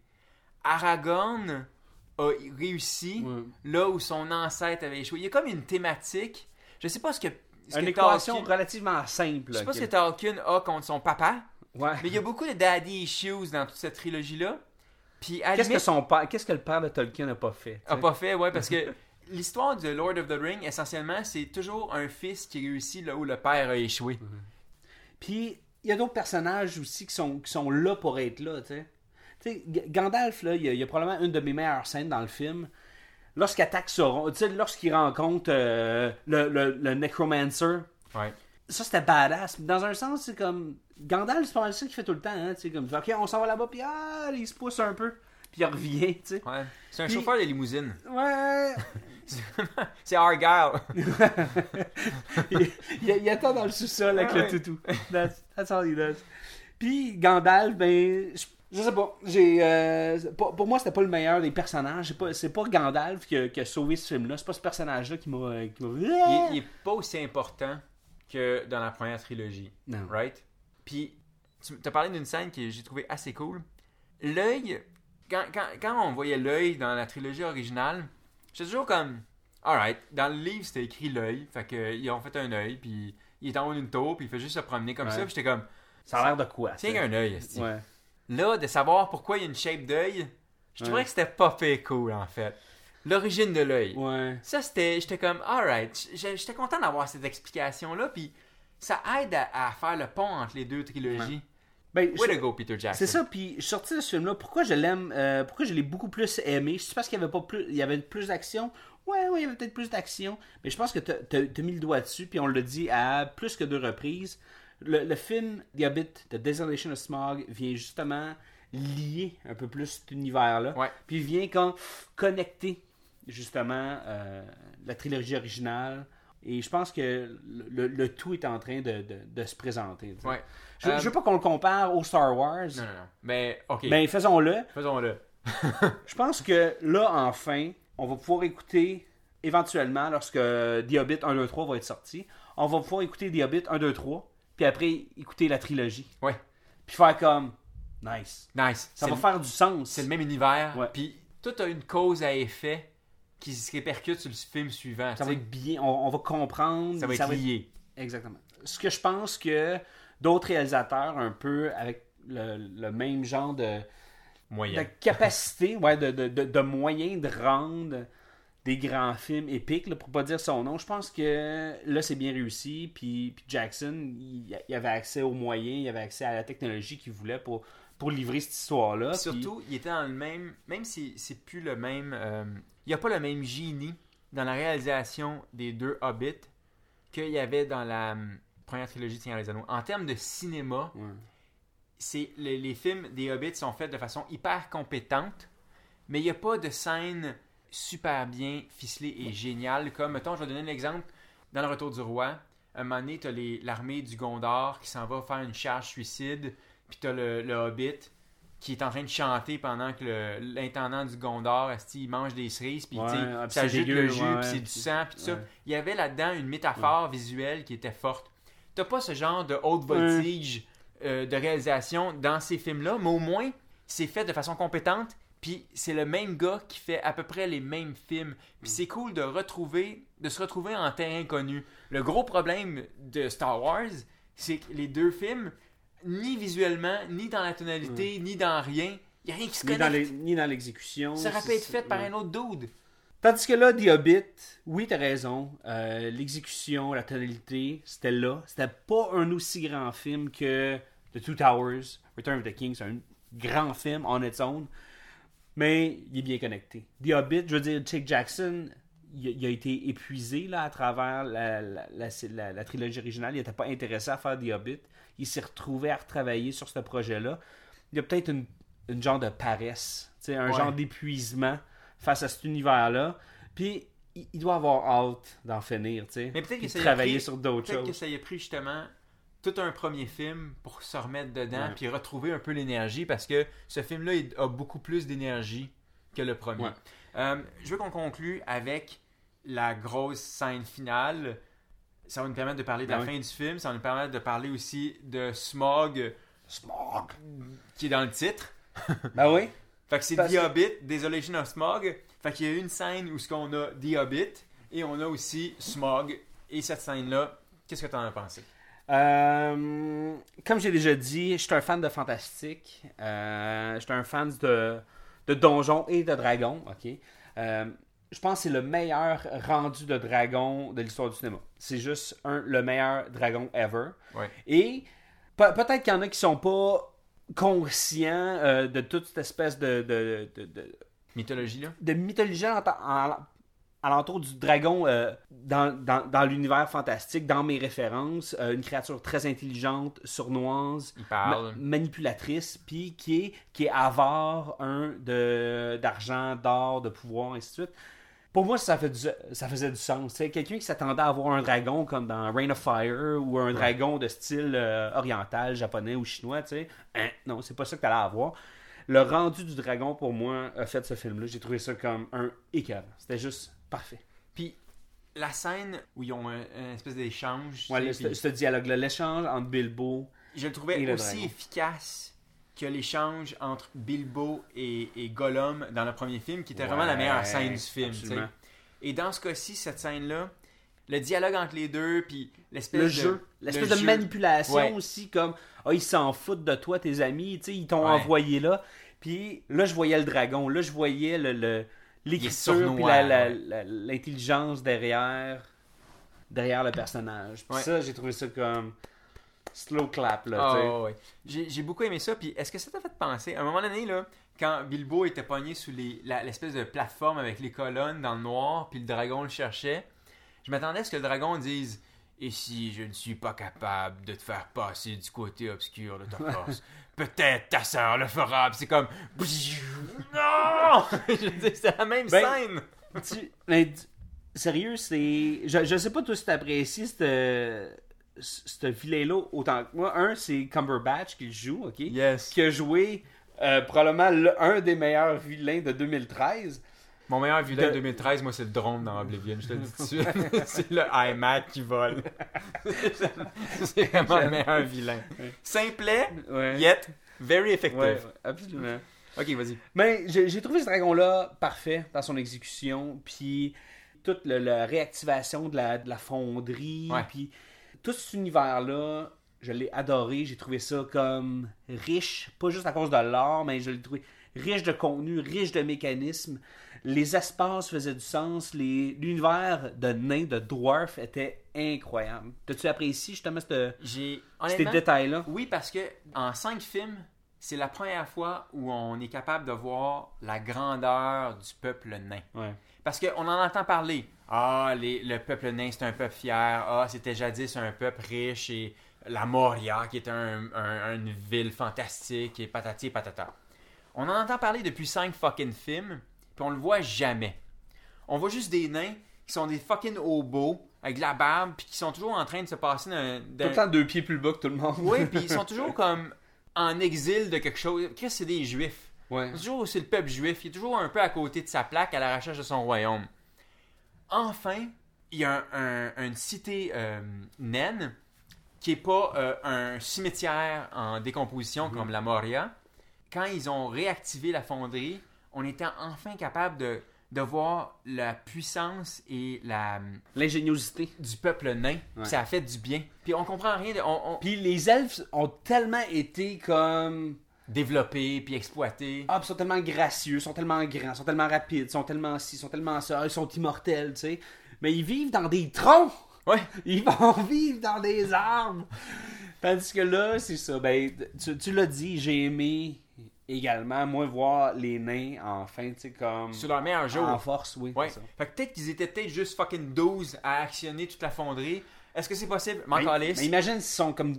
Aragorn a réussi Ouais. là où son ancêtre avait échoué. Il y a comme une thématique. Je sais pas ce que. ce Une que équation relativement simple. Je sais pas ce que Tolkien a contre son papa. Ouais. Mais il y a beaucoup de daddy issues dans toute cette trilogie-là. Puis Qu'est-ce que son père, qu'est-ce que le père de Tolkien n'a pas fait? a pas fait, ouais, parce que l'histoire de Lord of the Ring, essentiellement, c'est toujours un fils qui réussit là où le père a échoué. Puis il y a d'autres personnages aussi qui sont, qui sont là pour être là, tu sais. Gandalf, là, il y, a, il y a probablement une de mes meilleures scènes dans le film. Lorsqu'il attaque Sauron, tu sais, lorsqu'il rencontre euh, le, le, le Necromancer, Ouais. ça c'était badass. Dans un sens, c'est comme. Gandalf, c'est pas mal ça qu'il fait tout le temps, hein, tu sais, comme. Ok, on s'en va là-bas, puis ah, il se pousse un peu, puis il revient, tu sais. Ouais. C'est un Puis- chauffeur de limousine. Ouais. c'est Argyle. il, il- il attend dans le sous-sol avec Ah le ouais. toutou. That's, that's all he does. Puis Gandalf, ben, je, Je sais pas. J'ai, euh, pour, pour moi, c'était pas le meilleur des personnages. C'est pas, c'est pas Gandalf qui a, qui a sauvé ce film-là. C'est pas ce personnage-là qui m'a. euh, Qui m'a... Il, est- il est pas aussi important que dans la première trilogie. Non. Right? Puis, tu as parlé d'une scène que j'ai trouvé assez cool. L'œil, quand, quand, quand on voyait l'œil dans la trilogie originale, j'étais toujours comme, alright, dans le livre c'était écrit l'œil, fait que, ils ont fait un œil, puis il est en haut d'une tour, puis il fait juste se promener comme Ouais. ça, puis j'étais comme, Ça a l'air de quoi? tiens ça? un œil. Ouais. Là, de savoir pourquoi il y a une shape d'œil, je trouvais Ouais. que c'était pas fait cool en fait. L'origine de l'œil. Ouais. Ça, c'était. J'étais comme, alright. J'étais content d'avoir cette explication-là, puis ça aide à, à faire le pont entre les deux trilogies. Ben, Way je- to go, Peter Jackson. C'est ça, puis je suis sorti de ce film-là. Pourquoi je l'aime euh, Pourquoi je l'ai beaucoup plus aimé? C'est parce qu'il y avait pas plus, il y avait plus d'action? Ouais, ouais, il y avait peut-être plus d'action, mais je pense que t'as as, mis le doigt dessus, puis on l'a dit à plus que deux reprises. Le, le film The Hobbit, The Desolation of Smog, vient justement lier un peu plus cet univers-là, Ouais. puis vient comme connecter justement euh, la trilogie originale. Et je pense que le, le tout est en train de, de- de se présenter. Ouais. Je, Euh, je veux pas qu'on le compare au Star Wars. Non, non, non. Mais, ok. Ben, faisons-le. Faisons-le. Je pense que là, enfin, on va pouvoir écouter éventuellement, lorsque The Hobbit 1, 2, 3 va être sorti, on va pouvoir écouter The Hobbit 1, 2, 3, puis après écouter la trilogie. Ouais. Puis faire comme, nice. Nice. Ça va le- faire du sens. C'est le même univers. Puis, tout a une cause à effet qui se répercute sur le film suivant. Ça va être bien, on, on va comprendre. Ça va être lié. Exactement. Ce que je pense que d'autres réalisateurs, un peu avec le, le même genre de, Moyen. de capacité, ouais, de, de, de, de moyens de rendre des grands films épiques, là, pour pas dire son nom. Je pense que là, c'est bien réussi. Puis, puis Jackson, il, il avait accès aux moyens, il avait accès à la technologie qu'il voulait pour, pour livrer cette histoire-là. Puis Puis- surtout, il était dans le même. Même si c'est plus le même. euh, il n'y a pas le même génie dans la réalisation des deux Hobbits qu'il y avait dans la hum, première trilogie de Seigneur des Anneaux. En termes de cinéma, Ouais. c'est les, les films des Hobbits sont faits de façon hyper compétente, mais il n'y a pas de scène super bien ficelée et géniale. Comme, mettons, je vais donner un exemple. Dans Le Retour du Roi, un moment donné, tu as l'armée du Gondor qui s'en va faire une charge suicide, puis tu as le, le Hobbit qui est en train de chanter pendant que l'intendant du Gondor, il mange des cerises, puis Ouais, ah, ça jute le jus, ouais, puis c'est du sang, puis tout ça. Il y avait là-dedans une métaphore visuelle qui était forte. T'as pas ce genre de haute voltige euh, de réalisation dans ces films-là, mais au moins, c'est fait de façon compétente, puis c'est le même gars qui fait à peu près les mêmes films. Puis c'est cool de retrouver, de se retrouver en terrain connu. Le gros problème de Star Wars, c'est que les deux films, ni visuellement, ni dans la tonalité, ni dans rien, il n'y a rien qui se connecte. ni dans l'exécution. Ça aurait pu être fait par ouais. un autre dude. Tandis que là, The Hobbit, oui, t'as raison. euh, L'exécution, la tonalité, c'était là. C'était pas un aussi grand film que The Two Towers, Return of the King. C'est un grand film on its own. Mais il est bien connecté. The Hobbit, je veux dire, Jake Jackson, il, a- il a été épuisé là, à travers la, la, la- la- la trilogie originale. Il n'était pas intéressé à faire The Hobbit. Il s'est retrouvé à retravailler sur ce projet-là. Il y a peut-être une, une genre de paresse, un Ouais. genre d'épuisement face à cet univers-là. Puis il, il doit avoir hâte d'en finir, tu. Mais peut-être que ça travailler pris- sur d'autres Peut-être que ça y a pris justement tout un premier film pour se remettre dedans puis retrouver un peu l'énergie parce que ce film-là il a beaucoup plus d'énergie que le premier. Ouais. Euh, je veux qu'on conclue avec la grosse scène finale. Ça va nous permettre de parler de la oui. fin du film. Ça va nous permettre de parler aussi de Smog Smog. qui est dans le titre. Ben oui. Fait que c'est The Hobbit, Desolation of Smog. Fait qu'il y a une scène où ce qu'on a The Hobbit et on a aussi Smog. Et cette scène-là, qu'est-ce que tu en as pensé? Euh, comme j'ai déjà dit, je suis un fan de fantastique. Euh, je suis un fan de, de donjons et de dragons. Ok? Euh, je pense que c'est le meilleur rendu de dragon de l'histoire du cinéma. C'est juste un, le meilleur dragon ever. Ouais. Et pe- peut-être qu'il y en a qui sont pas conscients euh, de toute cette espèce de, de, de- de- Mythologie, là? de mythologie en- en- alentour du dragon euh, dans, dans- dans l'univers fantastique, dans mes références. euh, une créature très intelligente, sournoise, ma- manipulatrice, puis qui est, qui est avare, un, de, d'argent, d'or, de pouvoir, ainsi de suite. Pour moi, ça, fait du- ça faisait du sens. Quelqu'un qui s'attendait à avoir un dragon comme dans Rain of Fire ou un dragon de style euh, oriental, japonais ou chinois, tu sais, hein, non, c'est pas ça que tu allais avoir. le rendu du dragon, pour moi, a fait ce film-là. J'ai trouvé ça comme un écœur. C'était juste parfait. Puis la scène où ils ont un, un espèce d'échange, Ouais, le- ce, dialogue-là, l'échange entre Bilbo. je le trouvais et le aussi dragon. efficace que l'échange entre Bilbo et, et Gollum dans le premier film, qui était Ouais, vraiment la meilleure scène du film. Et dans ce cas-ci, cette scène-là, le dialogue entre les deux, puis l'espèce Le de jeu, l'espèce le de jeu. manipulation Ouais. aussi, comme ah, ils s'en foutent de toi, tes amis, tu sais, ils t'ont Ouais. envoyé là. Puis là, je voyais le dragon, là, je voyais le, l'écriture, puis l'intelligence derrière, derrière le personnage. Puis ça, j'ai trouvé ça comme slow clap, là, ouais, ouais. J'ai j'ai beaucoup aimé ça. Puis est-ce que ça t'a fait penser, à un moment donné, là, quand Bilbo était pogné sous les- la- l'espèce de plateforme avec les colonnes dans le noir, puis le dragon le cherchait, je m'attendais à ce que le dragon dise Et si je ne suis pas capable de te faire passer du côté obscur de ta force, peut-être ta sœur le fera. Puis c'est comme Non Je veux dire, c'est la même Ben, scène. Tu- mais, tu- sérieux, c'est. Je, je sais pas toi si t'apprécies ce ce vilain-là autant que moi. Un, c'est Cumberbatch qui le joue, ok? Yes. Qui a joué euh, probablement le- un des meilleurs vilains de 2013. Mon meilleur vilain De- 2013, moi, c'est le drone dans Oblivion, je te le dis tout de suite. c'est le iMac qui vole. c'est vraiment le meilleur vilain. Simplet, Ouais. yet very effective. Ouais, absolument. Ok, vas-y. Mais j'ai j'ai trouvé ce dragon-là parfait dans son exécution, puis toute le- la réactivation de la, de la fonderie, puis tout cet univers-là, je l'ai adoré. J'ai trouvé ça comme riche, pas juste à cause de l'art, mais je l'ai trouvé riche de contenu, riche de mécanismes. Les espaces faisaient du sens, l'univers de nains, de dwarf était incroyable. T'as-tu apprécié justement ces détails-là? oui, parce que en cinq films, c'est la première fois où on est capable de voir la grandeur du peuple nain. Ouais. Parce qu'on en entend parler. Ah, les- le peuple nain, c'est un peuple fier. Ah, c'était jadis un peuple riche. Et la Moria, qui était un- un- une ville fantastique. Et patati et patata. On en entend parler depuis cinq fucking films. Puis on le voit jamais. On voit juste des nains qui sont des fucking hobos. Avec de la barbe. Puis qui sont toujours en train de se passer d'un. Tout le temps deux pieds plus bas que tout le monde. Oui, puis ils sont toujours comme en exil de quelque chose. Chris, c'est des juifs. Ouais. C'est toujours c'est le peuple juif. Il est toujours un peu à côté de sa plaque à la recherche de son royaume. Enfin, il y a un- un- une cité euh, naine qui est pas euh, un cimetière en décomposition comme la Moria. Quand ils ont réactivé la fonderie, on était enfin capable de, de voir la puissance et la L'ingéniosité. du peuple nain. Ouais. Ça a fait du bien. Puis on comprend rien de on, on- Puis les elfes ont tellement été comme. Développé puis exploité. Ah, ils sont tellement gracieux, ils sont tellement grands, ils sont tellement rapides, ils sont tellement ci, ils sont tellement ça, ils sont immortels, tu sais. Mais ils vivent dans des troncs! Ouais. Ils vont vivre dans des arbres! Tandis que là, c'est ça. Ben, tu, tu l'as dit, j'ai aimé également, moi, voir les nains enfin, tu sais, comme. Sur leur meilleur jour. En force, oui. Ouais. ça. Fait que peut-être qu'ils étaient peut-être juste fucking 12 à actionner toute la fonderie. Est-ce que c'est possible? M'en Mais, calisse. mais imagine s'ils sont comme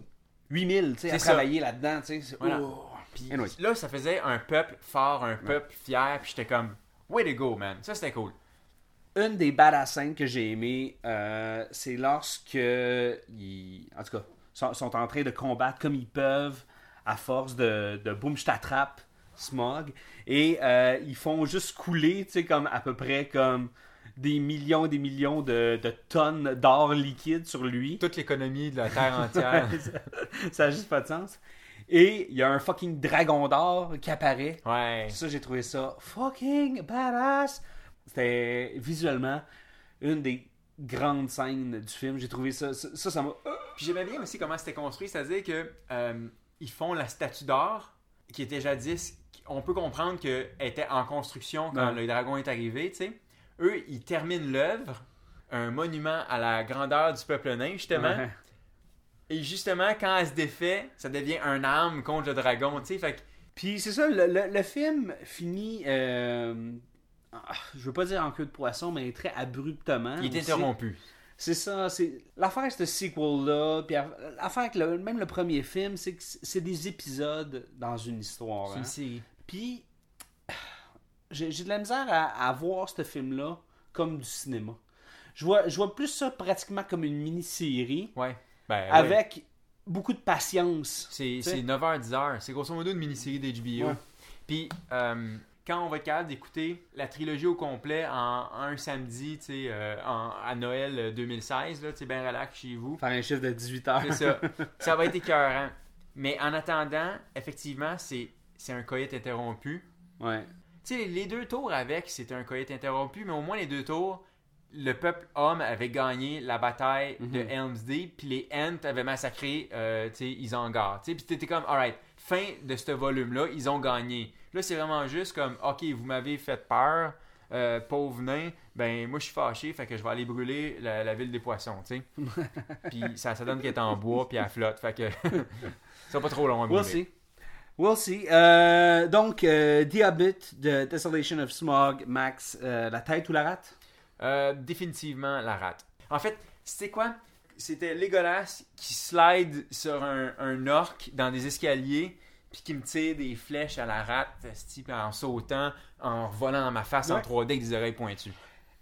8000, tu sais, à ça. travailler là-dedans, tu sais. Voilà. Oh. Puis Anyway. là, ça faisait un peuple fort, un peuple fier, puis j'étais comme, way to go, man. Ça, c'était cool. Une des badass scènes que j'ai aimé, euh, c'est lorsque ils, en tout cas, sont, sont en train de combattre comme ils peuvent à force de, de boum, je t'attrape, smog, et euh, ils font juste couler, tu sais, comme à peu près comme des millions et des millions de, de tonnes d'or liquide sur lui. Toute l'économie de la Terre entière. Ça n'a juste pas de sens. Et il y a un fucking dragon d'or qui apparaît. ouais. Ça, j'ai trouvé ça fucking badass. C'était visuellement une des grandes scènes du film. J'ai trouvé ça. Ça, ça m'a. Puis j'aimais bien aussi comment c'était construit, c'est-à-dire que euh, ils font la statue d'or qui était jadis. On peut comprendre qu'elle était en construction quand Ouais. le dragon est arrivé, tu sais. Eux, ils terminent l'œuvre, un monument à la grandeur du peuple nain, justement. Ouais. Et justement, quand elle se défait, ça devient un arme contre le dragon, tu sais. Fait que Puis c'est ça, le, le- le film finit. euh, ah, je veux pas dire en queue de poisson, mais très abruptement. il est interrompu. C'est ça, c'est l'affaire avec ce sequel-là, puis l'affaire avec le- même le premier film, c'est que c'est des épisodes dans une histoire. hein. série. Puis, j'ai j'ai de la misère à, à voir ce film-là comme du cinéma. Je vois, je vois plus ça pratiquement comme une mini-série Ouais. Ben, ouais. avec beaucoup de patience. C'est Tu sais. c'est 9h, 10h. C'est grosso modo une mini-série d'HBO. Ouais. Puis, euh, quand on va être capable d'écouter la trilogie au complet en un samedi, tu sais, euh, à Noël euh, 2016, là, tu sais, bien relax chez vous, Faire un chiffre de 18 heures. c'est ça. ça va être écœurant. Mais en attendant, effectivement, c'est c'est un coït interrompu. Ouais. Tu sais, les deux tours avec, c'était un coït interrompu, mais au moins les deux tours, le peuple homme avait gagné la bataille de Mhm. Helm's Deep, puis les Ents avaient massacré, euh, Isengard. Puis t'étais comme, alright, fin de ce volume-là, ils ont gagné. Là, c'est vraiment juste comme, ok, vous m'avez fait peur, euh, pauvre nain, ben moi je suis fâché, fait que je vais aller brûler la, la ville des poissons, tu sais. puis ça, ça donne qu'elle est en bois, puis elle flotte, fait que va pas trop long à We'll brûler. see. We'll see. Euh, donc, euh, The Hobbit de Desolation of Smog, Max, euh, la tête ou la rate? Euh, définitivement la rate. En fait, c'était quoi? C'était Legolas qui slide sur un, un orc dans des escaliers, puis qui me tire des flèches à la rate, en sautant, en volant dans ma face en Ouais. 3D avec des oreilles pointues.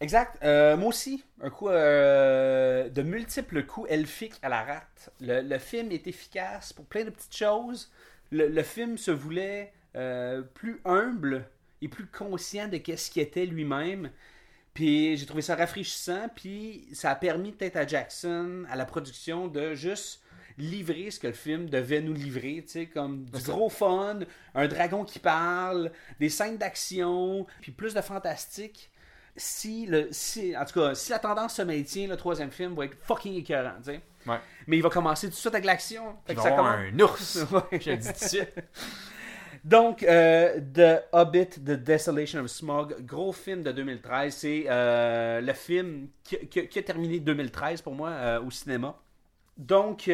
Exact. Euh, moi aussi, un coup euh, de multiples coups elfiques à la rate. Le, le film est efficace pour plein de petites choses. Le, le film se voulait euh, plus humble et plus conscient de qu'est-ce qu'il était lui-même. Puis j'ai trouvé ça rafraîchissant. Puis ça a permis peut-être à Jackson, à la production, de juste livrer ce que le film devait nous livrer, tu sais, comme du gros fun, un dragon qui parle, des scènes d'action, puis plus de fantastique si le si en tout cas si la tendance se maintient le troisième film va être fucking écœurant tu sais Ouais. mais il va commencer tout de suite avec l'action Fait que commence- un ours. Ouais. Je le dis tout de suite. Donc euh, The Hobbit The Desolation of Smog gros film de 2013 c'est euh, le film qui, a terminé 2013 pour moi euh, au cinéma donc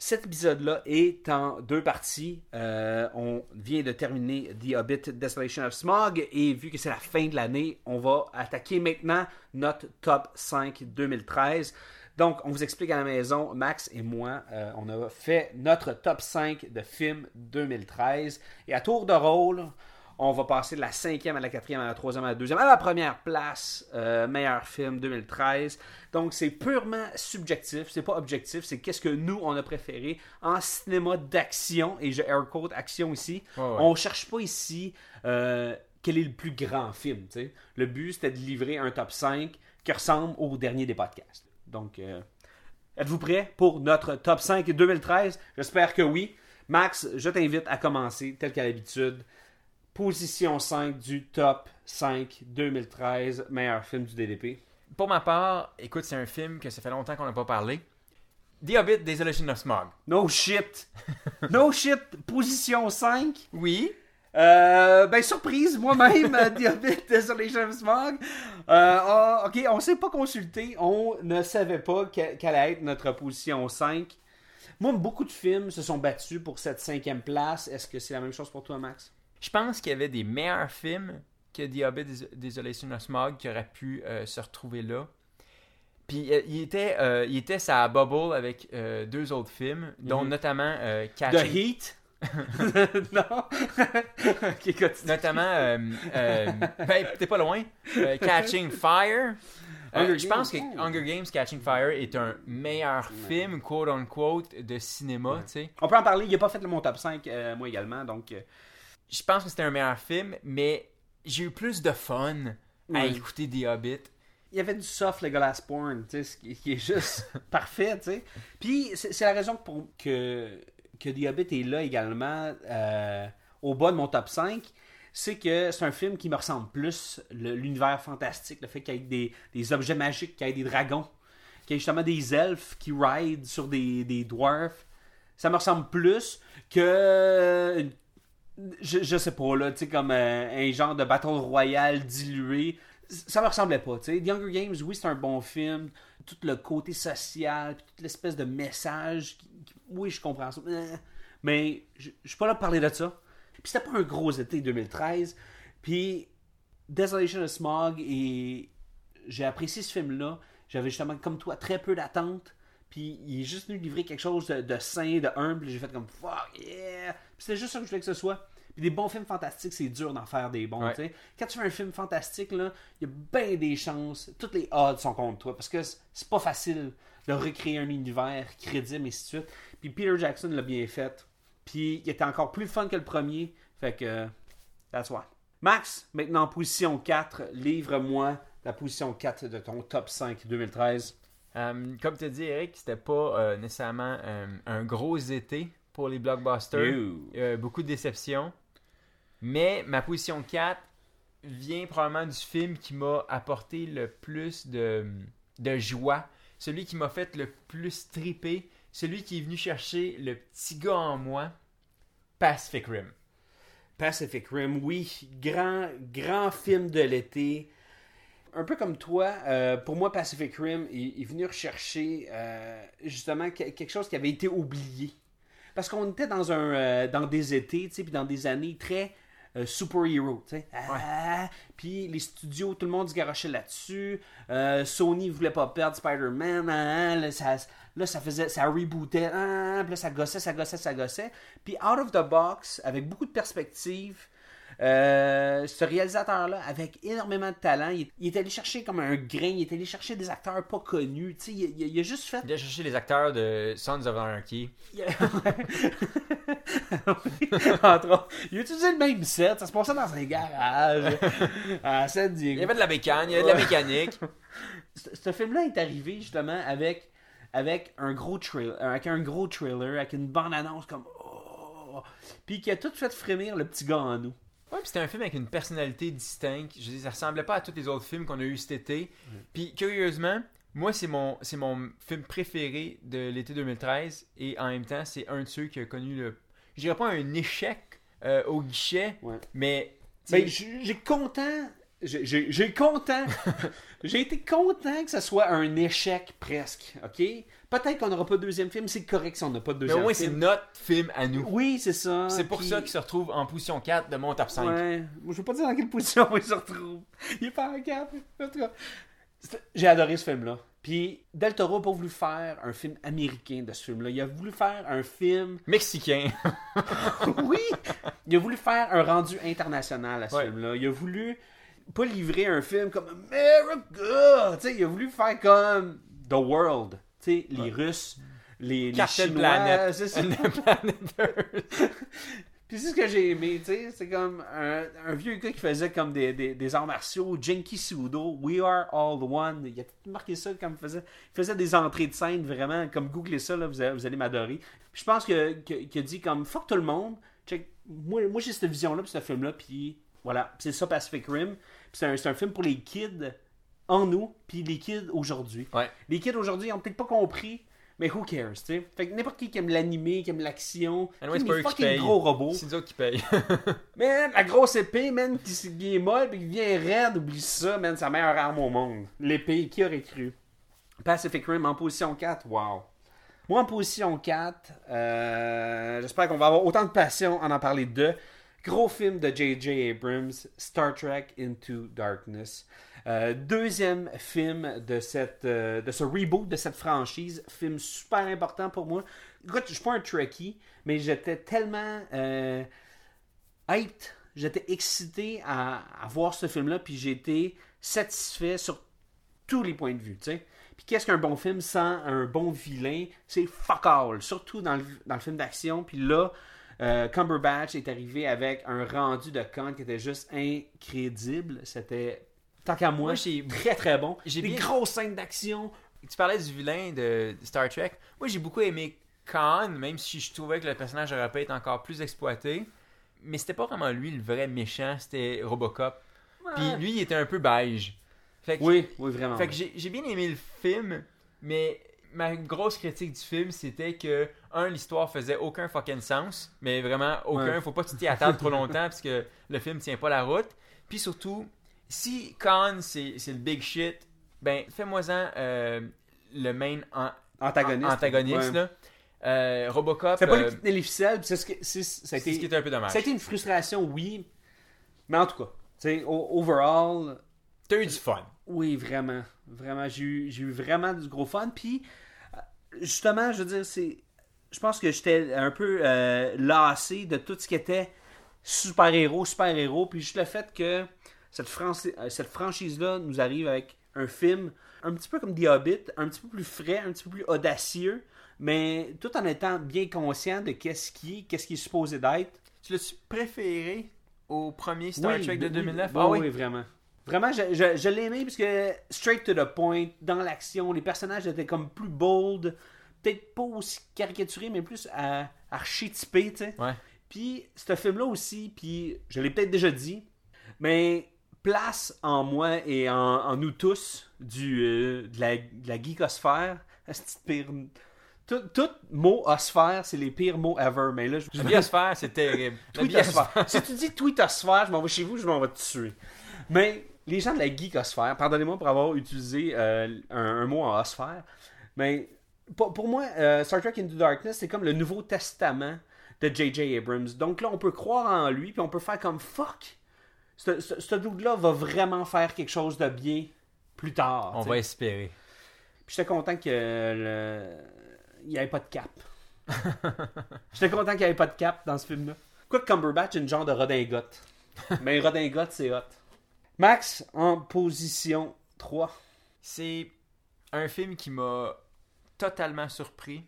cet épisode-là est en deux parties. On vient de terminer The Hobbit Desolation of Smog et vu que c'est la fin de l'année, on va attaquer maintenant notre top 5 2013. Donc, on vous explique à la maison, Max et moi, euh, on a fait notre top 5 de films 2013. Et à tour de rôle, on va passer de la cinquième à la quatrième, à la troisième, à la deuxième, à la première place, euh, meilleur film 2013. Donc c'est purement subjectif, c'est pas objectif, c'est qu'est-ce que nous on a préféré en cinéma d'action, et je air quote action ici. Ouais. On cherche pas ici euh, quel est le plus grand film. Le but c'était de livrer un top 5 qui ressemble au dernier des podcasts. Donc euh, êtes-vous prêts pour notre top 5 2013 J'espère que oui. Max, je t'invite à commencer tel qu'à l'habitude position 5 du top 5 2013, meilleur film du DDP. Pour ma part, écoute, c'est un film que ça fait longtemps qu'on n'a pas parlé. The Hobbit, Desolation of Smog. No shit! No shit! Position 5. Oui. Euh, ben, surprise, moi-même, euh, The Hobbit, Desolation of Smog. Euh, ah, ok, on s'est pas consulté. On ne savait pas que- quelle allait être notre position 5. Moi, beaucoup de films se sont battus pour cette cinquième place. Est-ce que c'est la même chose pour toi, Max? Je pense qu'il y avait des meilleurs films que Des- Desolation of Smog qui auraient pu euh, se retrouver là. Puis euh, il était euh, il était sa bubble avec euh, deux autres films, dont Mhm. notamment euh, The Heat? non? notamment euh, euh, ben t'es pas loin, euh, Catching Fire. Je pense que. Hunger Games Catching Fire est un meilleur film quote unquote de cinéma, tu sais. On peut en parler. Il n'a pas fait mon top 5, euh, moi également. Donc, je pense que c'était un meilleur film, mais j'ai eu plus de fun à Ouais. écouter The Hobbit. il y avait du soft Legolas porn, tu sais, ce qui, qui est juste parfait, tu sais. Puis, c'est la raison pour que, que Hobbit est là également euh, au bas de mon top 5. C'est que c'est un film qui me ressemble plus, l'univers fantastique, le fait qu'il y ait des, objets magiques, qu'il y ait des dragons, qu'il y ait justement des elfes qui ride sur des, des dwarfs. Ça me ressemble plus que je, je sais pas, là, tu sais, comme euh, un genre de battle royal dilué. Ça me ressemblait pas, tu sais. The Hunger Games, oui, c'est un bon film. Tout le côté social, puis toute l'espèce de message. qui- oui, je comprends ça. Mais je je suis pas là pour parler de ça. Puis c'était pas un gros été 2013. Puis Desolation of Smog, et j'ai apprécié ce film-là. J'avais justement, comme toi, très peu d'attentes. Puis il est juste venu livrer quelque chose de, de sain, de humble. J'ai fait comme fuck yeah. Puis c'était juste ça que je voulais que ce soit. Puis des bons films fantastiques, c'est dur d'en faire des bons. Ouais. Quand tu fais un film fantastique, il y a bien des chances. Toutes les odds sont contre toi. Parce que c'est- pas facile de recréer un univers crédible, et ainsi de suite. Puis Peter Jackson l'a bien fait. Puis il était encore plus fun que le premier. Fait que, that's why. Max, maintenant en position 4, livre-moi la position 4 de ton top 5 2013. Euh, comme tu dit, Eric, c'était pas euh, nécessairement euh, un gros été pour les blockbusters. Euh, beaucoup de déceptions. Mais ma position 4 vient probablement du film qui m'a apporté le plus de, joie. Celui qui m'a fait le plus triper. Celui qui est venu chercher le petit gars en moi. Pacific Rim. Pacific Rim, oui, grand, grand film de l'été. Un peu comme toi, euh, pour moi, Pacific Rim est, est venu rechercher euh, justement que- quelque chose qui avait été oublié. Parce qu'on était dans, un, euh, dans des étés, puis dans des années très euh, super-héros, tu sais. Ah, Puis les studios, tout le monde se garochait là-dessus. Euh, Sony voulait pas perdre Spider-Man. ah, là, ça, là, ça faisait, ça rebootait. ah, puis là, ça gossait, ça gossait, ça gossait. Puis out of the box, avec beaucoup de perspectives, euh, ce réalisateur-là, avec énormément de talent, il, il est allé chercher comme un grain, il est allé chercher des acteurs pas connus. Il, il- il a juste fait Il a cherché les acteurs de Sons of Anarchy. il a- Entre autres. Il a utilisé le même set, ça se passait dans un garage à San Il y avait de la bécane, il y avait de la mécanique. Ce ce film-là est arrivé justement avec, avec un gros trailer, avec un gros trailer, avec une bande-annonce comme oh, puis qui a tout fait frémir le petit gars en nous. Ouais, puis c'était un film avec une personnalité distincte. Je dire, ça ressemblait pas à tous les autres films qu'on a eu cet été. Puis curieusement, moi c'est mon c'est mon film préféré de l'été 2013 et en même temps c'est un de ceux qui a connu le je dirais pas un échec euh, au guichet, Ouais. mais Ben, j'ai content, j'ai- content, j'ai été content que ce soit un échec presque, ok? Peut-être qu'on n'aura pas de deuxième film, c'est correct si on n'a pas de mais deuxième au moins c'est film. notre film à nous. Oui, c'est ça. C'est pour puis- ça qu'il se retrouve en position 4 de mon top 5. Ouais. Je veux pas dire dans quelle position il se retrouve. Il est pas en cap. En tout cas, c'est- j'ai adoré ce film-là. Puis Del Toro n'a pas voulu faire un film américain de ce film-là. Il a voulu faire un film. Mexicain. oui! Il a voulu faire un rendu international à ce Ouais. film-là. Il a voulu pas livrer un film comme America! Il a voulu faire comme The World. Les Russes, les, les Chinois. C'est ça. Puis c'est ce que j'ai aimé, tu sais, c'est comme un, un vieux gars qui faisait comme des, des, des arts martiaux, Genki Sudo, We Are All One, il a tout marqué ça comme il faisait, il faisait des entrées de scène vraiment, comme googlez ça, là, vous, allez, vous allez m'adorer. Puis je pense que- que- qu'il a dit comme fuck tout le monde, check, moi, moi j'ai cette vision-là, puis ce film-là, puis voilà, c'est ça Pacific Rim, puis c'est un, un film pour les kids en nous, puis les kids aujourd'hui. Ouais. Les kids aujourd'hui ils ont peut-être pas compris, mais who cares, tu sais? Fait que n'importe qui qui aime l'animé, qui aime l'action, Anyway, qui qui fucking gros robots. C'est nous qui payent. Man, la grosse épée, man, qui, qui est molle, puis qui vient raide, oublie ça, man, c'est la meilleure arme au monde. L'épée, qui aurait cru? Pacific Rim en position 4, wow. Moi, en position 4, euh, j'espère qu'on va avoir autant de passion en en parler de. Gros film de J.J. Abrams, Star Trek Into Darkness. Euh, deuxième film euh, de ce reboot de cette franchise. Film super important pour moi. Je suis pas un Trekkie, mais j'étais tellement euh, hyped, j'étais excité à, voir ce film-là, puis j'ai été satisfait sur tous les points de vue. Puis qu'est-ce qu'un bon film sans un bon vilain? C'est fuck all, surtout dans le, film d'action. Puis là, euh, Cumberbatch est arrivé avec un rendu de Khan qui était juste incrédible. C'était, tant qu'à moi, j'ai- très très bon. j'ai Des bien- grosses scènes d'action. tu parlais du vilain de Star Trek. Moi, j'ai beaucoup aimé Khan, même si je trouvais que le personnage aurait pu être encore plus exploité. Mais c'était pas vraiment lui le vrai méchant, c'était Robocop. Puis lui, il était un peu beige. Fait que, Oui, oui, vraiment. fait que j'ai bien aimé le film, mais ma grosse critique du film, c'était que, un, l'histoire faisait aucun fucking sens, mais vraiment aucun. Ouais. Faut pas que tu t'y attardes trop longtemps parce que le film tient pas la route. Puis surtout, si Khan, c'est le big shit, ben, fais-moi-en euh, le main an- antagoniste. antagoniste, Ouais. là. Euh, Robocop, C'est pas lui euh, qui tenait les ficelles, c'est ce que- été ce qui était un peu dommage. Ça a été une frustration, oui. Mais en tout cas, overall, T'as eu du fun. oui, vraiment. Vraiment, j'ai eu, eu vraiment du gros fun. Puis, justement, je veux dire, c'est. Je pense que j'étais un peu euh, lassé de tout ce qui était super-héros, super-héros. Puis juste le fait que cette, franci- euh, cette franchise-là nous arrive avec un film un petit peu comme The Hobbit, un petit peu plus frais, un petit peu plus audacieux, mais tout en étant bien conscient de qu'est-ce qui est, qu'est-ce qui est supposé d'être. Tu l'as-tu préféré au premier Star Oui, Trek de oui, 2009? oui, ah oui, oui. vraiment. Vraiment, je, je, je l'ai aimé parce que straight to the point, dans l'action, les personnages étaient comme plus bold, peut-être pas aussi caricaturés, mais plus euh, archétypés, tu sais. Ouais. Puis, ce film-là aussi, puis je l'ai peut-être déjà dit, mais place en moi et en, en nous tous du, euh, de, la, de la geekosphère. Pire. Tout, tout mot osphère, c'est les pires mots ever. Mais là, je, La biosphère, c'est terrible. Tweetosphère. si tu dis tweetosphère, je m'en vais chez vous, je m'en vais te tuer. Mais les gens de la geekosphère, pardonnez-moi pour avoir utilisé euh, un, un mot en osphère, mais pour, pour moi, euh, Star Trek Into Darkness, c'est comme le Nouveau Testament de J.J. Abrams. Donc là, on peut croire en lui, puis on peut faire comme fuck. Ce, ce, ce dude-là va vraiment faire quelque chose de bien plus tard. On va espérer. Puis j'étais content que le... il n'y avait pas de cap. j'étais content qu'il n'y avait pas de cap dans ce film-là. Quoi que Cumberbatch est une genre de redingote. Mais redingote, c'est hot. Max, en position 3. C'est un film qui m'a totalement surpris,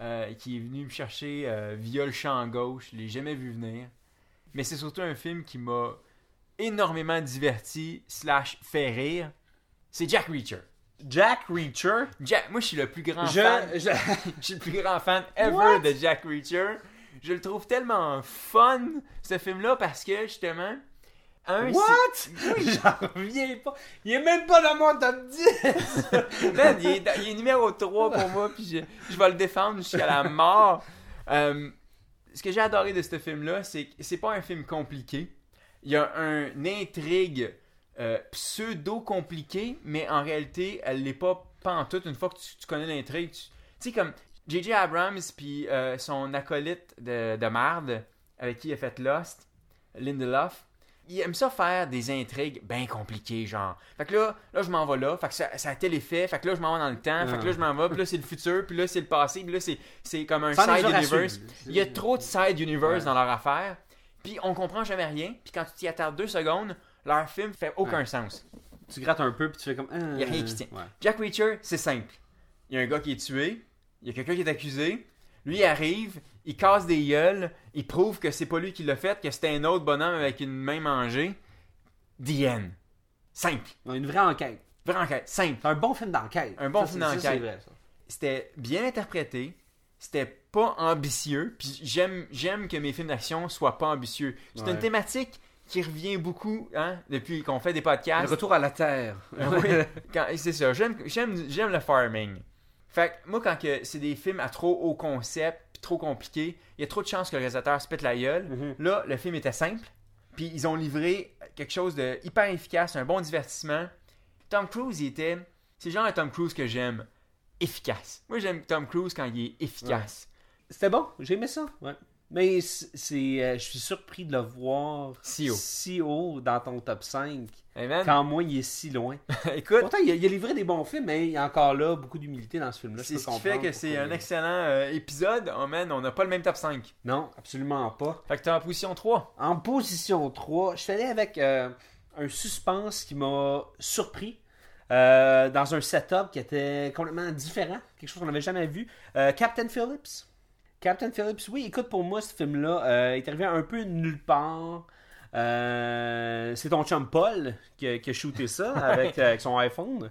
euh, qui est venu me chercher euh, via le champ gauche. Je l'ai jamais vu venir. Mais c'est surtout un film qui m'a énormément diverti, slash fait rire. C'est Jack Reacher. Jack Reacher? Jack, moi, je suis le plus grand Je, fan. je- Je suis le plus grand fan ever What? de Jack Reacher. Je le trouve tellement fun, ce film-là, parce que justement. Un, What? c'est- J'en reviens pas. Il est même pas dans mon top 10. Man, il, est, il est numéro 3 pour moi, puis je, je vais le défendre jusqu'à la mort. Euh, ce que j'ai adoré de ce film-là, c'est que c'est pas un film compliqué. Il y a un, une intrigue euh, pseudo-compliquée, mais en réalité, elle l'est pas pantoute. Une fois que tu, tu connais l'intrigue, tu sais, comme J.J. Abrams, puis euh, son acolyte de, de marde, avec qui il a fait Lost, Lindelof, il aime ça faire des intrigues bien compliquées, genre. Fait que là, là je m'en vais là, fait que ça, ça a tel effet, fait que là, je m'en vais dans le temps, fait que là, je m'en vais, puis là, c'est le futur, puis là, c'est le passé, puis là, c'est, comme un Sans side universe. Il y a trop de side universe Ouais. dans leur affaire, puis on comprend jamais rien, puis quand tu t'y attardes deux secondes, leur film fait aucun Ouais. sens. tu grattes un peu puis tu fais comme. Il y a rien qui tient. Ouais. Jack Reacher, c'est simple. Il y a un gars qui est tué, il y a quelqu'un qui est accusé, lui il arrive, il casse des gueules, il prouve que c'est pas lui qui l'a fait, que c'était un autre bonhomme avec une main mangée. The end. Simple. Une vraie enquête. Vraie enquête. Simple. Un bon film d'enquête. Un bon Ça, film d'enquête. C'était bien interprété. C'était pas ambitieux. Puis j'aime, j'aime que mes films d'action soient pas ambitieux. C'est Ouais. une thématique qui revient beaucoup hein, depuis qu'on fait des Le podcasts. retour à la Terre. Ah oui, c'est ça. J'aime, j'aime, j'aime le farming. Fait que moi, quand que c'est des films à trop haut concept, puis trop compliqués, il y a trop de chances que le réalisateur se pète la gueule. Mhm. Là, le film était simple. Puis ils ont livré quelque chose de hyper efficace, un bon divertissement. Tom Cruise, il était. C'est le genre de Tom Cruise que j'aime. Efficace. Moi, j'aime Tom Cruise quand il est efficace. C'était bon, j'ai aimé ça. Ouais. Mais c'est, euh, je suis surpris de le voir Si haut. si haut dans ton top 5, Hey, man, quand moi il est si loin. écoute, Pourtant, il a, il a livré des bons films, mais il y a encore là beaucoup d'humilité dans ce film-là. c'est ce qui fait que c'est un excellent euh, épisode. Oh man, on n'a pas le même top 5. Non, absolument pas. Fait que t'es en position 3. En position 3, je suis allé avec euh, un suspense qui m'a surpris. Euh, dans un setup qui était complètement différent, quelque chose qu'on n'avait jamais vu. Euh, Captain Phillips. Captain Phillips, oui, écoute, pour moi, ce film-là euh, est arrivé un peu nulle part. C'est ton chum Paul qui a, qui a shooté ça avec, avec son iPhone.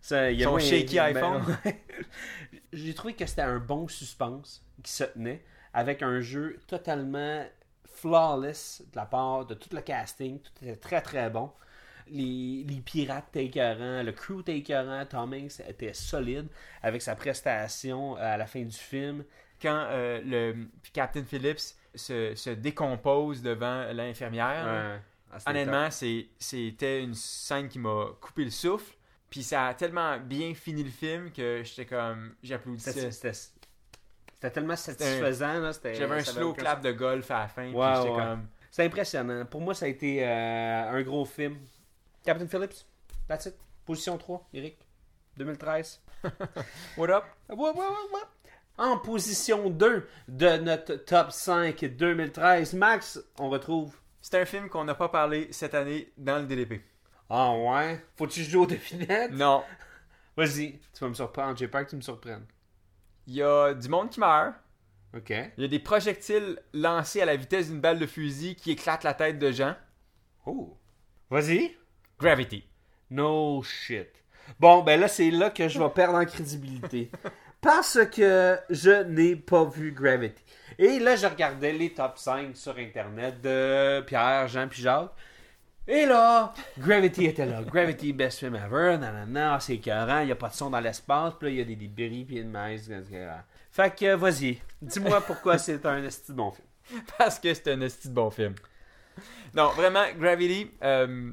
Ça, il y a Son moins- shaky ben, iPhone. ouais. J'ai trouvé que c'était un bon suspense qui se tenait avec un jeu totalement flawless de la part de tout le casting. Tout était très très bon. Les, les pirates étaient écœurants, le crew était écœurant, Tom Hanks était solide avec sa prestation à la fin du film. Quand euh, le Captain Phillips se, se décompose devant l'infirmière, Ah, honnêtement, c'était une scène qui m'a coupé le souffle. Puis ça a tellement bien fini le film que j'étais comme. J'applaudissais. C'était- tellement satisfaisant. J'avais un slow clap de golf à la fin. ouais. comme. C'est impressionnant. Pour moi, ça a été euh, un gros film. Captain Phillips, that's it. Position 3, Eric. 2013. What up? Ouais, ouais, ouais. En position 2 de notre top 5 2013, Max, on retrouve. C'est un film qu'on n'a pas parlé cette année dans le DDP. Ah ouais? Faut-tu jouer aux devinettes? Non. Vas-y, tu vas me surprendre. J'ai peur que tu me surprennes. Il y a du monde qui meurt. Ok. Il y a des projectiles lancés à la vitesse d'une balle de fusil qui éclatent la tête de gens. Oh. Vas-y. Gravity. No shit. Bon, ben là, c'est là que je vais perdre en crédibilité. Parce que je n'ai pas vu Gravity. Et là, je regardais les top 5 sur Internet de Pierre, Jean puis Jacques. Et là, Gravity était là. Gravity, best film ever. Nanana, c'est écœurant. Il n'y a pas de son dans l'espace. Puis là, il y a des débris puis de maïs. Fait que, vas-y. Dis-moi pourquoi c'est un esti de bon film. Parce que c'est un esti de bon film. Non, vraiment, Gravity, euh,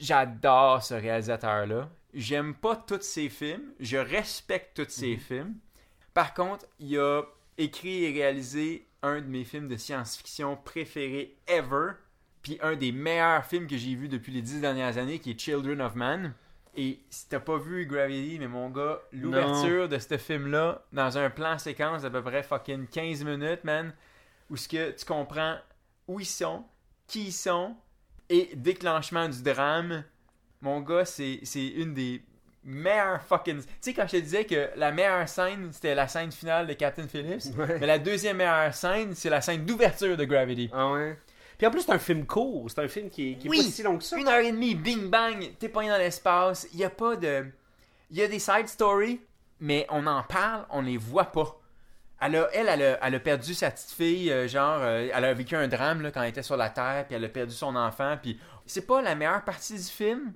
j'adore ce réalisateur-là. J'aime pas tous ses films. Je respecte tous ses films. Par contre, il a écrit et réalisé un de mes films de science-fiction préférés ever. Puis un des meilleurs films que j'ai vu depuis les dix dernières années, qui est Children of Man. Et si t'as pas vu Gravity, mais mon gars, l'ouverture de ce film-là, dans un plan séquence d'à peu près fucking 15 minutes, man, où ce que tu comprends où ils sont, qui ils sont, et déclenchement du drame, mon gars, c'est c'est une des meilleures fucking... Tu sais, quand je te disais que la meilleure scène, c'était la scène finale de Captain Phillips, Ouais. mais la deuxième meilleure scène, c'est la scène d'ouverture de Gravity. Ah ouais? Puis en plus, c'est un film court. C'est un film qui, qui est Oui. pas si long que ça. Une heure et demie, bing bang, t'es pogné dans l'espace. Il y a pas de. Il y a des side stories, mais on en parle, on les voit pas. Elle, a, elle, elle a, elle a perdu sa petite fille, euh, genre, euh, elle a vécu un drame là, quand elle était sur la Terre, puis elle a perdu son enfant, puis c'est pas la meilleure partie du film,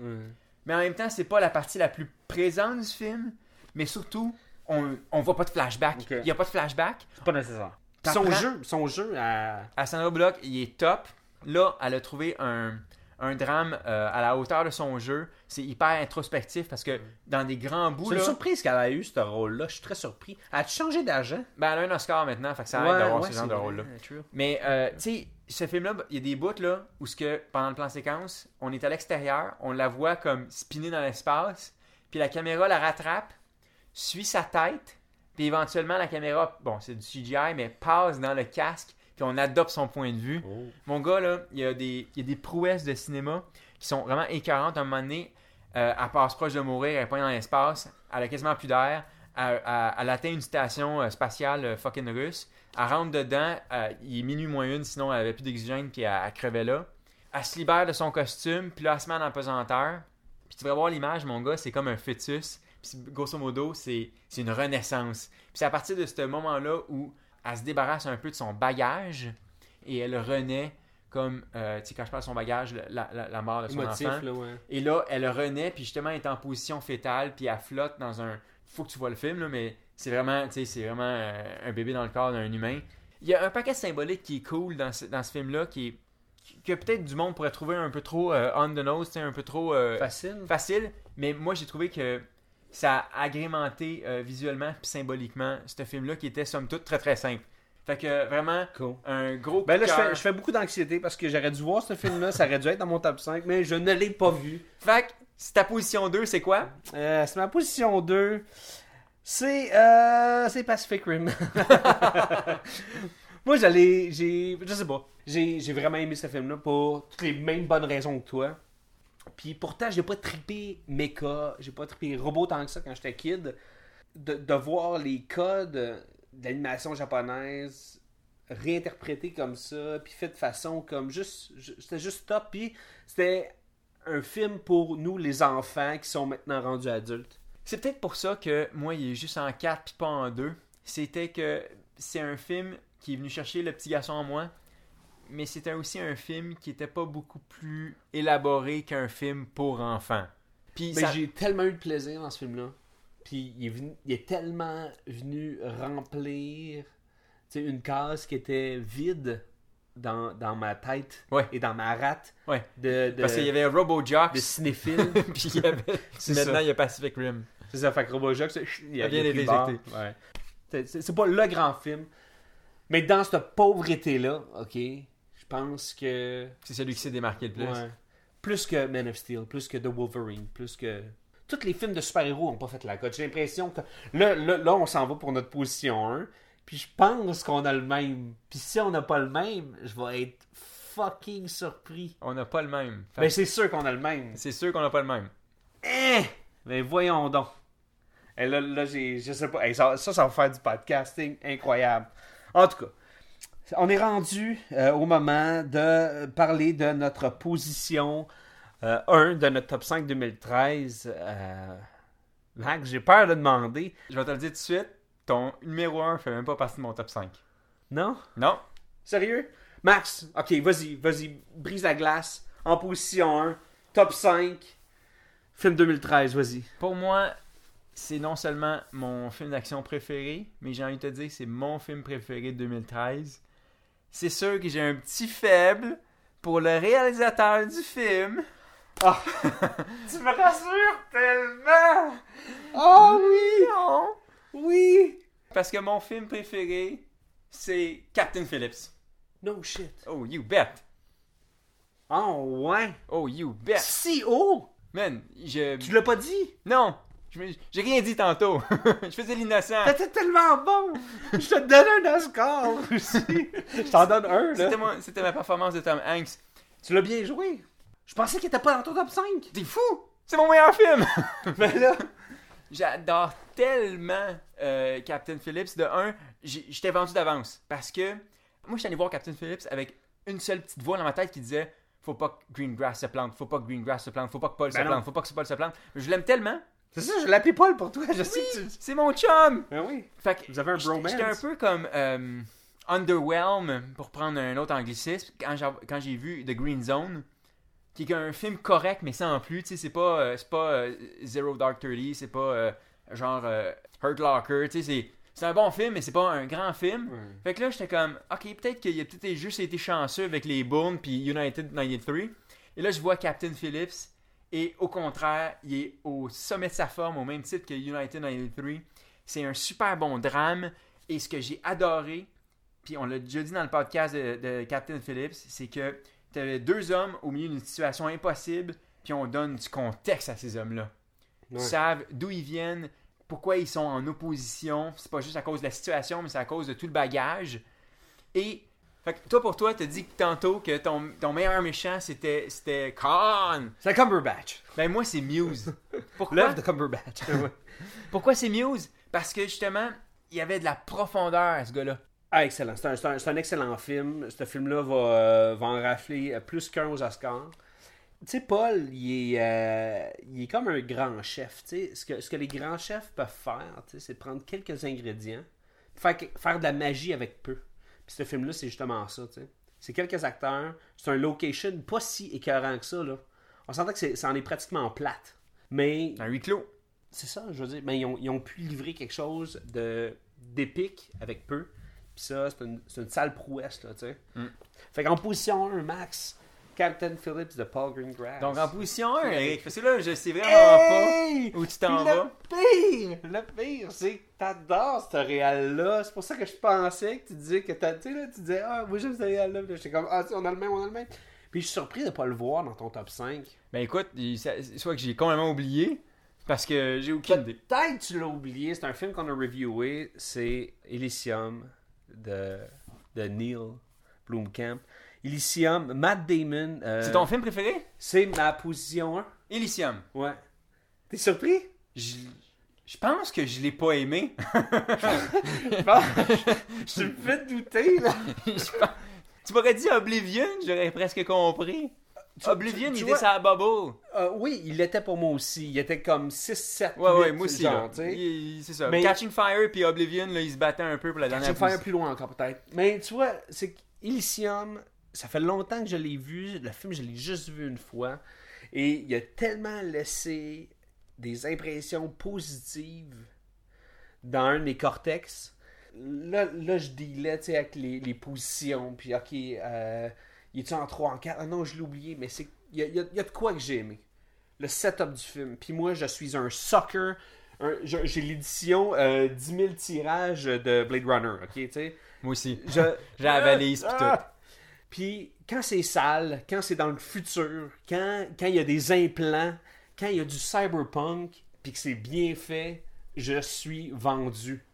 mais en même temps, c'est pas la partie la plus présente du film, mais surtout, on, on voit pas de flashback. Il y a pas de flashback. C'est pas nécessaire. Son jeu, son jeu, à... à Sandra Bullock, il est top. Là, elle a trouvé un, un drame euh, à la hauteur de son jeu. C'est hyper introspectif parce que dans des grands bouts, C'est une là, surprise qu'elle a eu ce rôle-là. Je suis très surpris. Elle a changé d'agent? ben, elle a un Oscar maintenant, fait que ça aide d'avoir ce genre de rôle-là. Mais, euh, tu sais, ce film-là, il y a des bouts, là, où ce que, pendant le plan séquence, on est à l'extérieur, on la voit comme spinner dans l'espace, puis la caméra la rattrape, suit sa tête, puis éventuellement, la caméra, bon, c'est du CGI, mais passe dans le casque, puis on adopte son point de vue. Oh. Mon gars, là, il y, a des, il y a des prouesses de cinéma qui sont vraiment écœurantes. À un moment donné, euh, elle passe proche de mourir, elle est dans l'espace, elle a quasiment plus d'air, elle, elle- elle atteint une station euh, spatiale euh, fucking russe, elle rentre dedans, euh, il est minuit moins une, sinon elle avait plus d'oxygène, puis elle, elle crevait là. Elle se libère de son costume, puis là, elle se met en apesanteur. Puis tu vas voir l'image, mon gars, c'est comme un fœtus. Puis grosso modo, c'est une renaissance. Puis c'est à partir de ce moment-là où elle se débarrasse un peu de son bagage et elle renaît comme, euh, tu sais, quand je parle de son bagage, la, la- la mort de son Émotif, enfant. là, ouais. Et là, elle renaît, puis justement, elle est en position fétale, puis elle flotte dans un... Faut que tu vois le film, là, mais c'est vraiment, tu sais, c'est vraiment euh, un bébé dans le corps d'un humain. Il y a un paquet symbolique qui est cool dans ce, dans ce film-là, qui est que peut-être du monde pourrait trouver un peu trop euh, on the nose, un peu trop euh, Facile. facile, mais moi j'ai trouvé que ça a agrémenté euh, visuellement puis symboliquement ce film-là qui était somme toute très très simple. Fait que vraiment Cool. un gros Ben là, fais, je fais beaucoup d'anxiété parce que j'aurais dû voir ce film-là. Ça aurait dû être dans mon top 5, mais je ne l'ai pas vu. Fait que c'est ta position 2, c'est quoi? Euh, c'est ma position 2. C'est euh, c'est Pacific Rim. Moi, j'allais. J'ai. Je sais pas. J'ai j'ai vraiment aimé ce film-là pour toutes les mêmes bonnes raisons que toi. Puis pourtant, j'ai pas trippé mecha, j'ai pas trippé robot tant que ça quand j'étais kid. De, voir les codes d'animation japonaise réinterprétés comme ça, puis fait de façon comme juste. ju- C'était juste top. Puis c'était un film pour nous, les enfants, qui sont maintenant rendus adultes. C'est peut-être pour ça que moi, il est juste en 4 puis pas en 2. C'était que c'est un film qui est venu chercher le petit garçon en moi, mais c'était aussi un film qui était pas beaucoup plus élaboré qu'un film pour enfants. Puis Mais ça- j'ai tellement eu de plaisir dans ce film-là. Puis il est, venu- il est tellement venu remplir tu sais, une case qui était vide dans, dans ma tête Ouais. et dans ma rate Ouais. de, de, Parce qu'il y avait RoboJox, de cinéphile. puis il y avait... C'est maintenant ça. il y a Pacific Rim. c'est ça, fait que Robojock, il il a pris d'être le bord. éjecté. Ouais. C'est- pas le grand film. Mais dans cette pauvreté-là, ok, je pense que C'est celui qui s'est démarqué le plus. Ouais. Plus que Man of Steel, plus que The Wolverine, plus que. Tous les films de super-héros n'ont pas fait la cote. J'ai l'impression que. Là, là, là, on s'en va pour notre position 1. Puis je pense qu'on a le même. Puis si on n'a pas le même, je vais être fucking surpris. On n'a pas le même. Fait Ben, c'est sûr qu'on a le même. c'est sûr qu'on n'a pas le même. Eh! Ben, voyons donc. Et là, là j'ai, je sais pas. Hey, ça, ça, ça va faire du podcasting incroyable. En tout cas, on est rendu euh, au moment de parler de notre position 1 de notre top 5 2013. Euh, Max, j'ai peur de demander. Je vais te le dire tout de suite. Ton numéro 1 fait même pas partie de mon top 5. Non? Non. Sérieux? Max, ok, vas-y, vas-y, brise la glace. En position 1, top 5, film 2013, vas-y. Pour moi, c'est non seulement mon film d'action préféré, mais j'ai envie de te dire que c'est mon film préféré de 2013. C'est sûr que j'ai un petit faible pour le réalisateur du film. Ah! tu me rassures tellement! Oh oui! Non! Oui! Parce que mon film préféré, c'est Captain Phillips. No shit. Oh, you bet! Oh ouais! Oh, you bet! Si haut! Man, je... Tu l'as pas dit? Non! Je J'ai rien dit tantôt. je faisais l'innocent. T'étais tellement bon! Je te donne un Oscar aussi! Je t'en donne un! C'était ma performance de Tom Hanks. Tu l'as bien joué! Je pensais qu'il était pas dans ton top 5! T'es fou! C'est mon meilleur film! Mais là... J'adore tellement euh, Captain Phillips. De un, j'étais vendu d'avance. Parce que moi, j'étais allé voir Captain Phillips avec une seule petite voix dans ma tête qui disait Faut pas que Greengrass se plante, faut pas que Greengrass se plante, faut pas que Paul se Ben non. plante, faut pas que Paul se plante. Je l'aime tellement. C'est ça, je l'appelais Paul pour toi, je sais Oui, que tu... c'est mon chum! Ben oui! Fait que Vous avez un j'étais- bromance. J'étais un peu comme euh, Underwhelm, pour prendre un autre anglicisme, quand j'ai, quand j'ai vu The Green Zone, qui est un film correct, mais sans plus. Tu sais, c'est pas, euh, c'est pas euh, Zero Dark Thirty, c'est pas euh, genre euh, Hurt Locker. Tu sais, c'est, c'est un bon film, mais c'est pas un grand film. Fait que là, j'étais comme, ok, peut-être qu'il a peut-être juste été chanceux avec les Bulls puis United 93. Et là, je vois Captain Phillips. Et au contraire, il est au sommet de sa forme, au même titre que United 93. C'est un super bon drame. Et ce que j'ai adoré, puis on l'a déjà dit dans le podcast de, de Captain Phillips, c'est que tu avais deux hommes au milieu d'une situation impossible, puis on donne du contexte à ces hommes-là. Ils Ouais. savent d'où ils viennent, pourquoi ils sont en opposition. C'est pas juste à cause de la situation, mais c'est à cause de tout le bagage. Et fait que toi, pour toi, t'as dit tantôt que ton, ton meilleur méchant, c'était, c'était Khan. C'est Cumberbatch. Ben moi, c'est Muse. Pourquoi? L'œuvre de Cumberbatch. Pourquoi c'est Muse? Parce que justement, il y avait de la profondeur à ce gars-là. Ah, excellent. C'est un, c'est un- c'est un excellent film. Ce film-là va, euh, va en rafler euh, plus qu'un aux Oscars. Tu sais, Paul, il est, euh, il est comme un grand chef. Ce que, ce que les grands chefs peuvent faire, c'est de prendre quelques ingrédients, faire de la magie avec peu. Puis ce film-là, c'est justement ça. tu sais. C'est quelques acteurs, c'est un location pas si écœurant que ça. Là. On s'entend que c'est- ça en est pratiquement plate. Mais Un huis clos. c'est ça, je veux dire. Mais ils ont, ils ont pu livrer quelque chose de d'épique avec peu. Puis ça, c'est une, c'est une sale prouesse, là, tu sais. Mm. Fait qu'en position 1, Max, Captain Phillips de Paul Greengrass. Donc en position 1, Eric. Parce que là, je sais vraiment Hey! pas où tu t'en vas. Le pire, le pire, c'est que t'adores ce réal-là. C'est pour ça que je pensais que tu disais que t'as, tu sais, là, tu disais, ah, moi j'aime ce réal-là. J'étais comme, ah, on a le même, on a le même. Puis je suis surpris de pas le voir dans ton top 5. Ben écoute, soit que j'ai complètement oublié, parce que j'ai aucune idée. Peut-être que tu l'as oublié, c'est un film qu'on a reviewé, c'est Elysium de, de Neil Blomkamp. Elysium, Matt Damon. euh, C'est ton film préféré? C'est ma position 1. Elysium. Ouais. T'es surpris? Je je pense que je l'ai pas aimé. Je me fais douter, là. Je pense- tu m'aurais dit Oblivion, j'aurais presque compris. Oblivion, tu il vois- était sa bubble. Euh, oui, il l'était pour moi aussi. Il était comme 6-7. Ouais, ouais, moi aussi. Genre, là. tu sais. Il- C'est ça. Mais- Catching Fire puis Oblivion, là, ils se battaient un peu pour la Je dernière faire position. plus loin encore peut-être. Mais tu vois, c'est qu'Elysium, ça fait longtemps que je l'ai vu. Le film, je l'ai juste vu une fois. Et il a tellement laissé des impressions positives dans un de mes cortex. Là, là je dealais tu sais, avec les, les positions. Puis, ok, euh, il est-tu en 3, en 4 Ah non, je l'ai oublié. Mais c'est il y a, il y a- de quoi que j'ai aimé. Le setup du film. Puis moi, je suis un sucker. J'ai l'édition euh, 10 000 tirages de Blade Runner, ok, tu sais. Moi aussi. J'ai la valise pis Ah! Puis quand c'est sale, quand c'est dans le futur, quand quand il y a des implants, quand il y a du cyberpunk, puis que c'est bien fait, je suis vendu.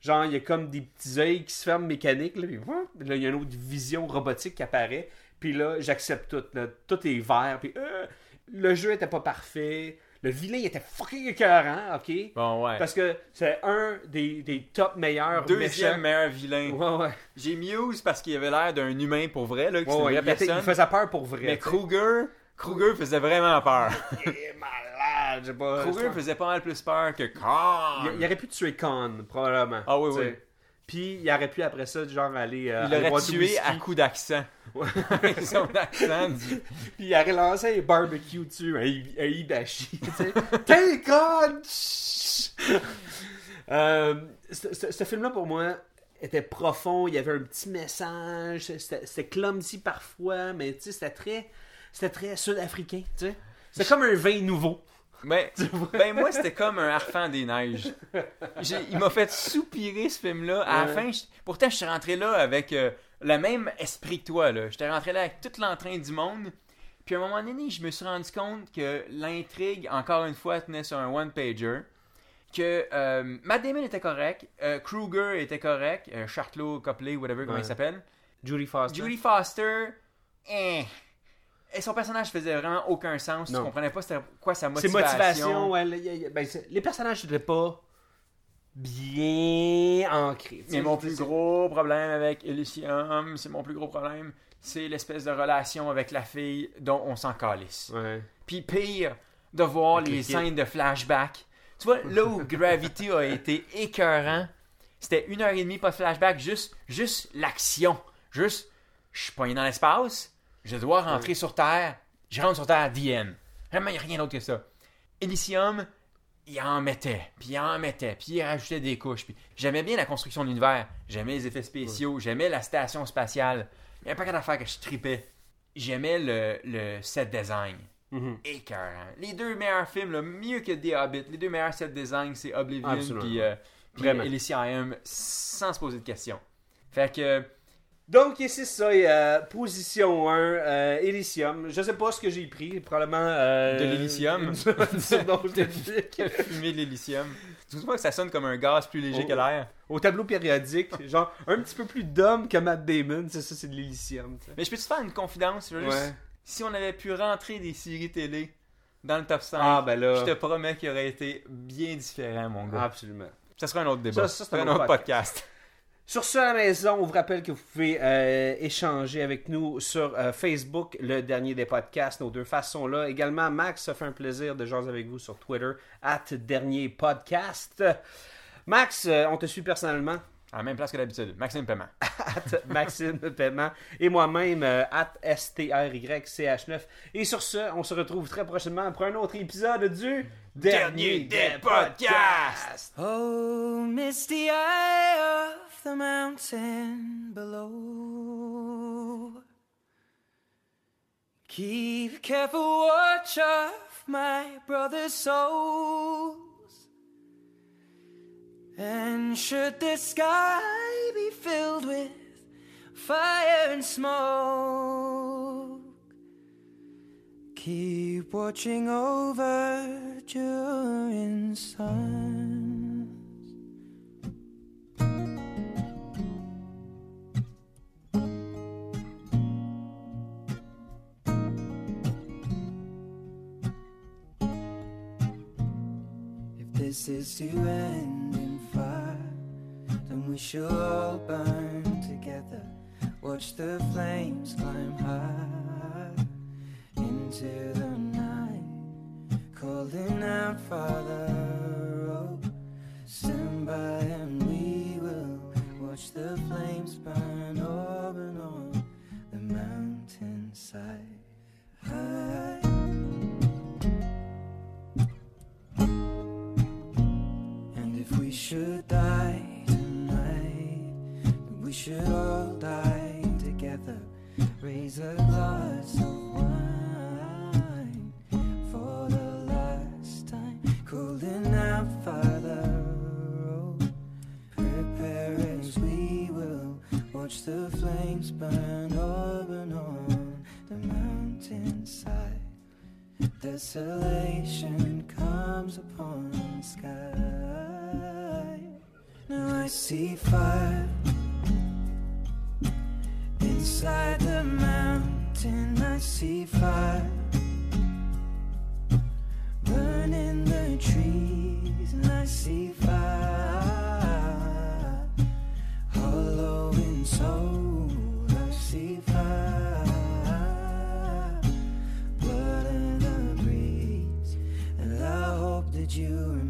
Genre, il y a comme des petits œils qui se ferment mécaniques, là, puis là, il y a une autre vision robotique qui apparaît. Puis là, j'accepte tout. Tout est vert. Puis euh, le jeu était pas parfait. Le vilain était fucking écœurant, ok? Bon, ouais. Parce que c'est un des, des top meilleurs Deuxième méchants. meilleur vilain. Ouais, ouais. J'ai Muse parce qu'il avait l'air d'un humain pour vrai, là, c'est Ouais, il, était- il personne. faisait peur pour vrai. Mais. Kruger, Kruger faisait vraiment peur. Il est malade, j'ai pas. Kruger faisait pas mal plus peur que Khan. Il, il aurait pu tuer Khan, probablement. Ah oui, oui. Puis il aurait pu après ça, genre, aller. euh, Il aller l'aurait boire du tué whisky. à coup d'accent. Avec son accent. Puis il aurait lancé un barbecue dessus, un, un sais. Take on! Euh, ce ce- ce film-là, pour moi, était profond. Il y avait un petit message. C'était c'était clumsy parfois, mais tu sais, c'était très, c'était très sud-africain. tu sais. C'était comme un vin nouveau. Mais, ben moi, c'était comme un harfang des neiges. Il m'a fait soupirer ce film-là. À la fin, je- pourtant, je suis rentré là avec euh, le même esprit que toi. là. J'étais rentré là avec tout l'entrain du monde. Puis à un moment donné, je me suis rendu compte que l'intrigue, encore une fois, tenait sur un one-pager. Que euh, Matt Damon était correct, euh, Kruger était correct, euh, Charlot, Copley, whatever, comment Ouais. il s'appelle. Judy Foster. Judy Foster, eh. Et son personnage faisait vraiment aucun sens. Non. Tu comprenais pas quoi sa Ses motivation. motivations, ouais, le- y a- y a- ben, les personnages n'étaient pas bien ancrés. Mais mon plus gros problème avec Elysium, c'est mon plus gros problème, c'est l'espèce de relation avec la fille dont on s'en calisse. Ouais. Puis pire, de voir Avec les scènes de flashback. Tu vois, là où Gravity a été écœurant, c'était une heure et demie, pas de flashback, juste, juste l'action. Juste, je suis pogné dans l'espace, je dois rentrer sur Terre, je rentre sur Terre, end. Vraiment, il n'y a rien d'autre que ça. Elysium, il en mettait, puis il en mettait, puis il rajoutait des couches. Puis j'aimais bien la construction de l'univers, j'aimais les effets spéciaux, j'aimais la station spatiale. Il y a un paquet d'affaires que je tripais. J'aimais le, le set design. Mhm. Écœurant. Les deux meilleurs films, là, mieux que The Hobbit, les deux meilleurs set design, c'est Oblivion puis euh, puis. Elysium, sans se poser de questions. Fait que, Donc, ici, c'est ça. euh, position 1, euh, Elysium. Je sais pas ce que j'ai pris. Probablement. euh, De l'Elysium? scientifique. fumer de l'Elysium. Pas que ça sonne comme un gaz plus léger Oh. que l'air? Au tableau périodique, genre un petit peu plus d'homme que Matt Damon. C'est ça, c'est de l'Elysium. Mais je peux te faire une confidence? Juste- Ouais. Si on avait pu rentrer des séries télé dans le top 5, Ah, ben là. je te promets qu'il aurait été bien différent, mon gars. Absolument. Ça sera un autre débat. Ça, ça, c'est un un autre autre podcast. Sur ce, à la maison, on vous rappelle que vous pouvez euh, échanger avec nous sur euh, Facebook, le dernier des podcasts, nos deux façons là. Également, Max, ça fait un plaisir de jaser avec vous sur Twitter, at dernier podcast. Max, euh, on te suit personnellement, À la même place que d'habitude. Maxime Paiement. at Maxime Paiement, et moi-même, at STRYCH9. Et sur ce, on se retrouve très prochainement pour un autre épisode du Dernier des podcasts. Oh, misty eye of the mountain below. Keep careful watch of my brother's souls. And should the sky be filled with fire and smoke, keep watching over during suns. If this is to end in fire, then we shall all burn together. Watch the flames climb high into the night, calling out, Father, oh, stand by and we will watch the flames burn over and on the mountainside. And if we should die tonight, we should all die together. Raise a glass watch the flames burn over and on the mountainside. Desolation comes upon the sky. Now I see fire inside the mountain, I see fire. Burning the trees, and I see fire. you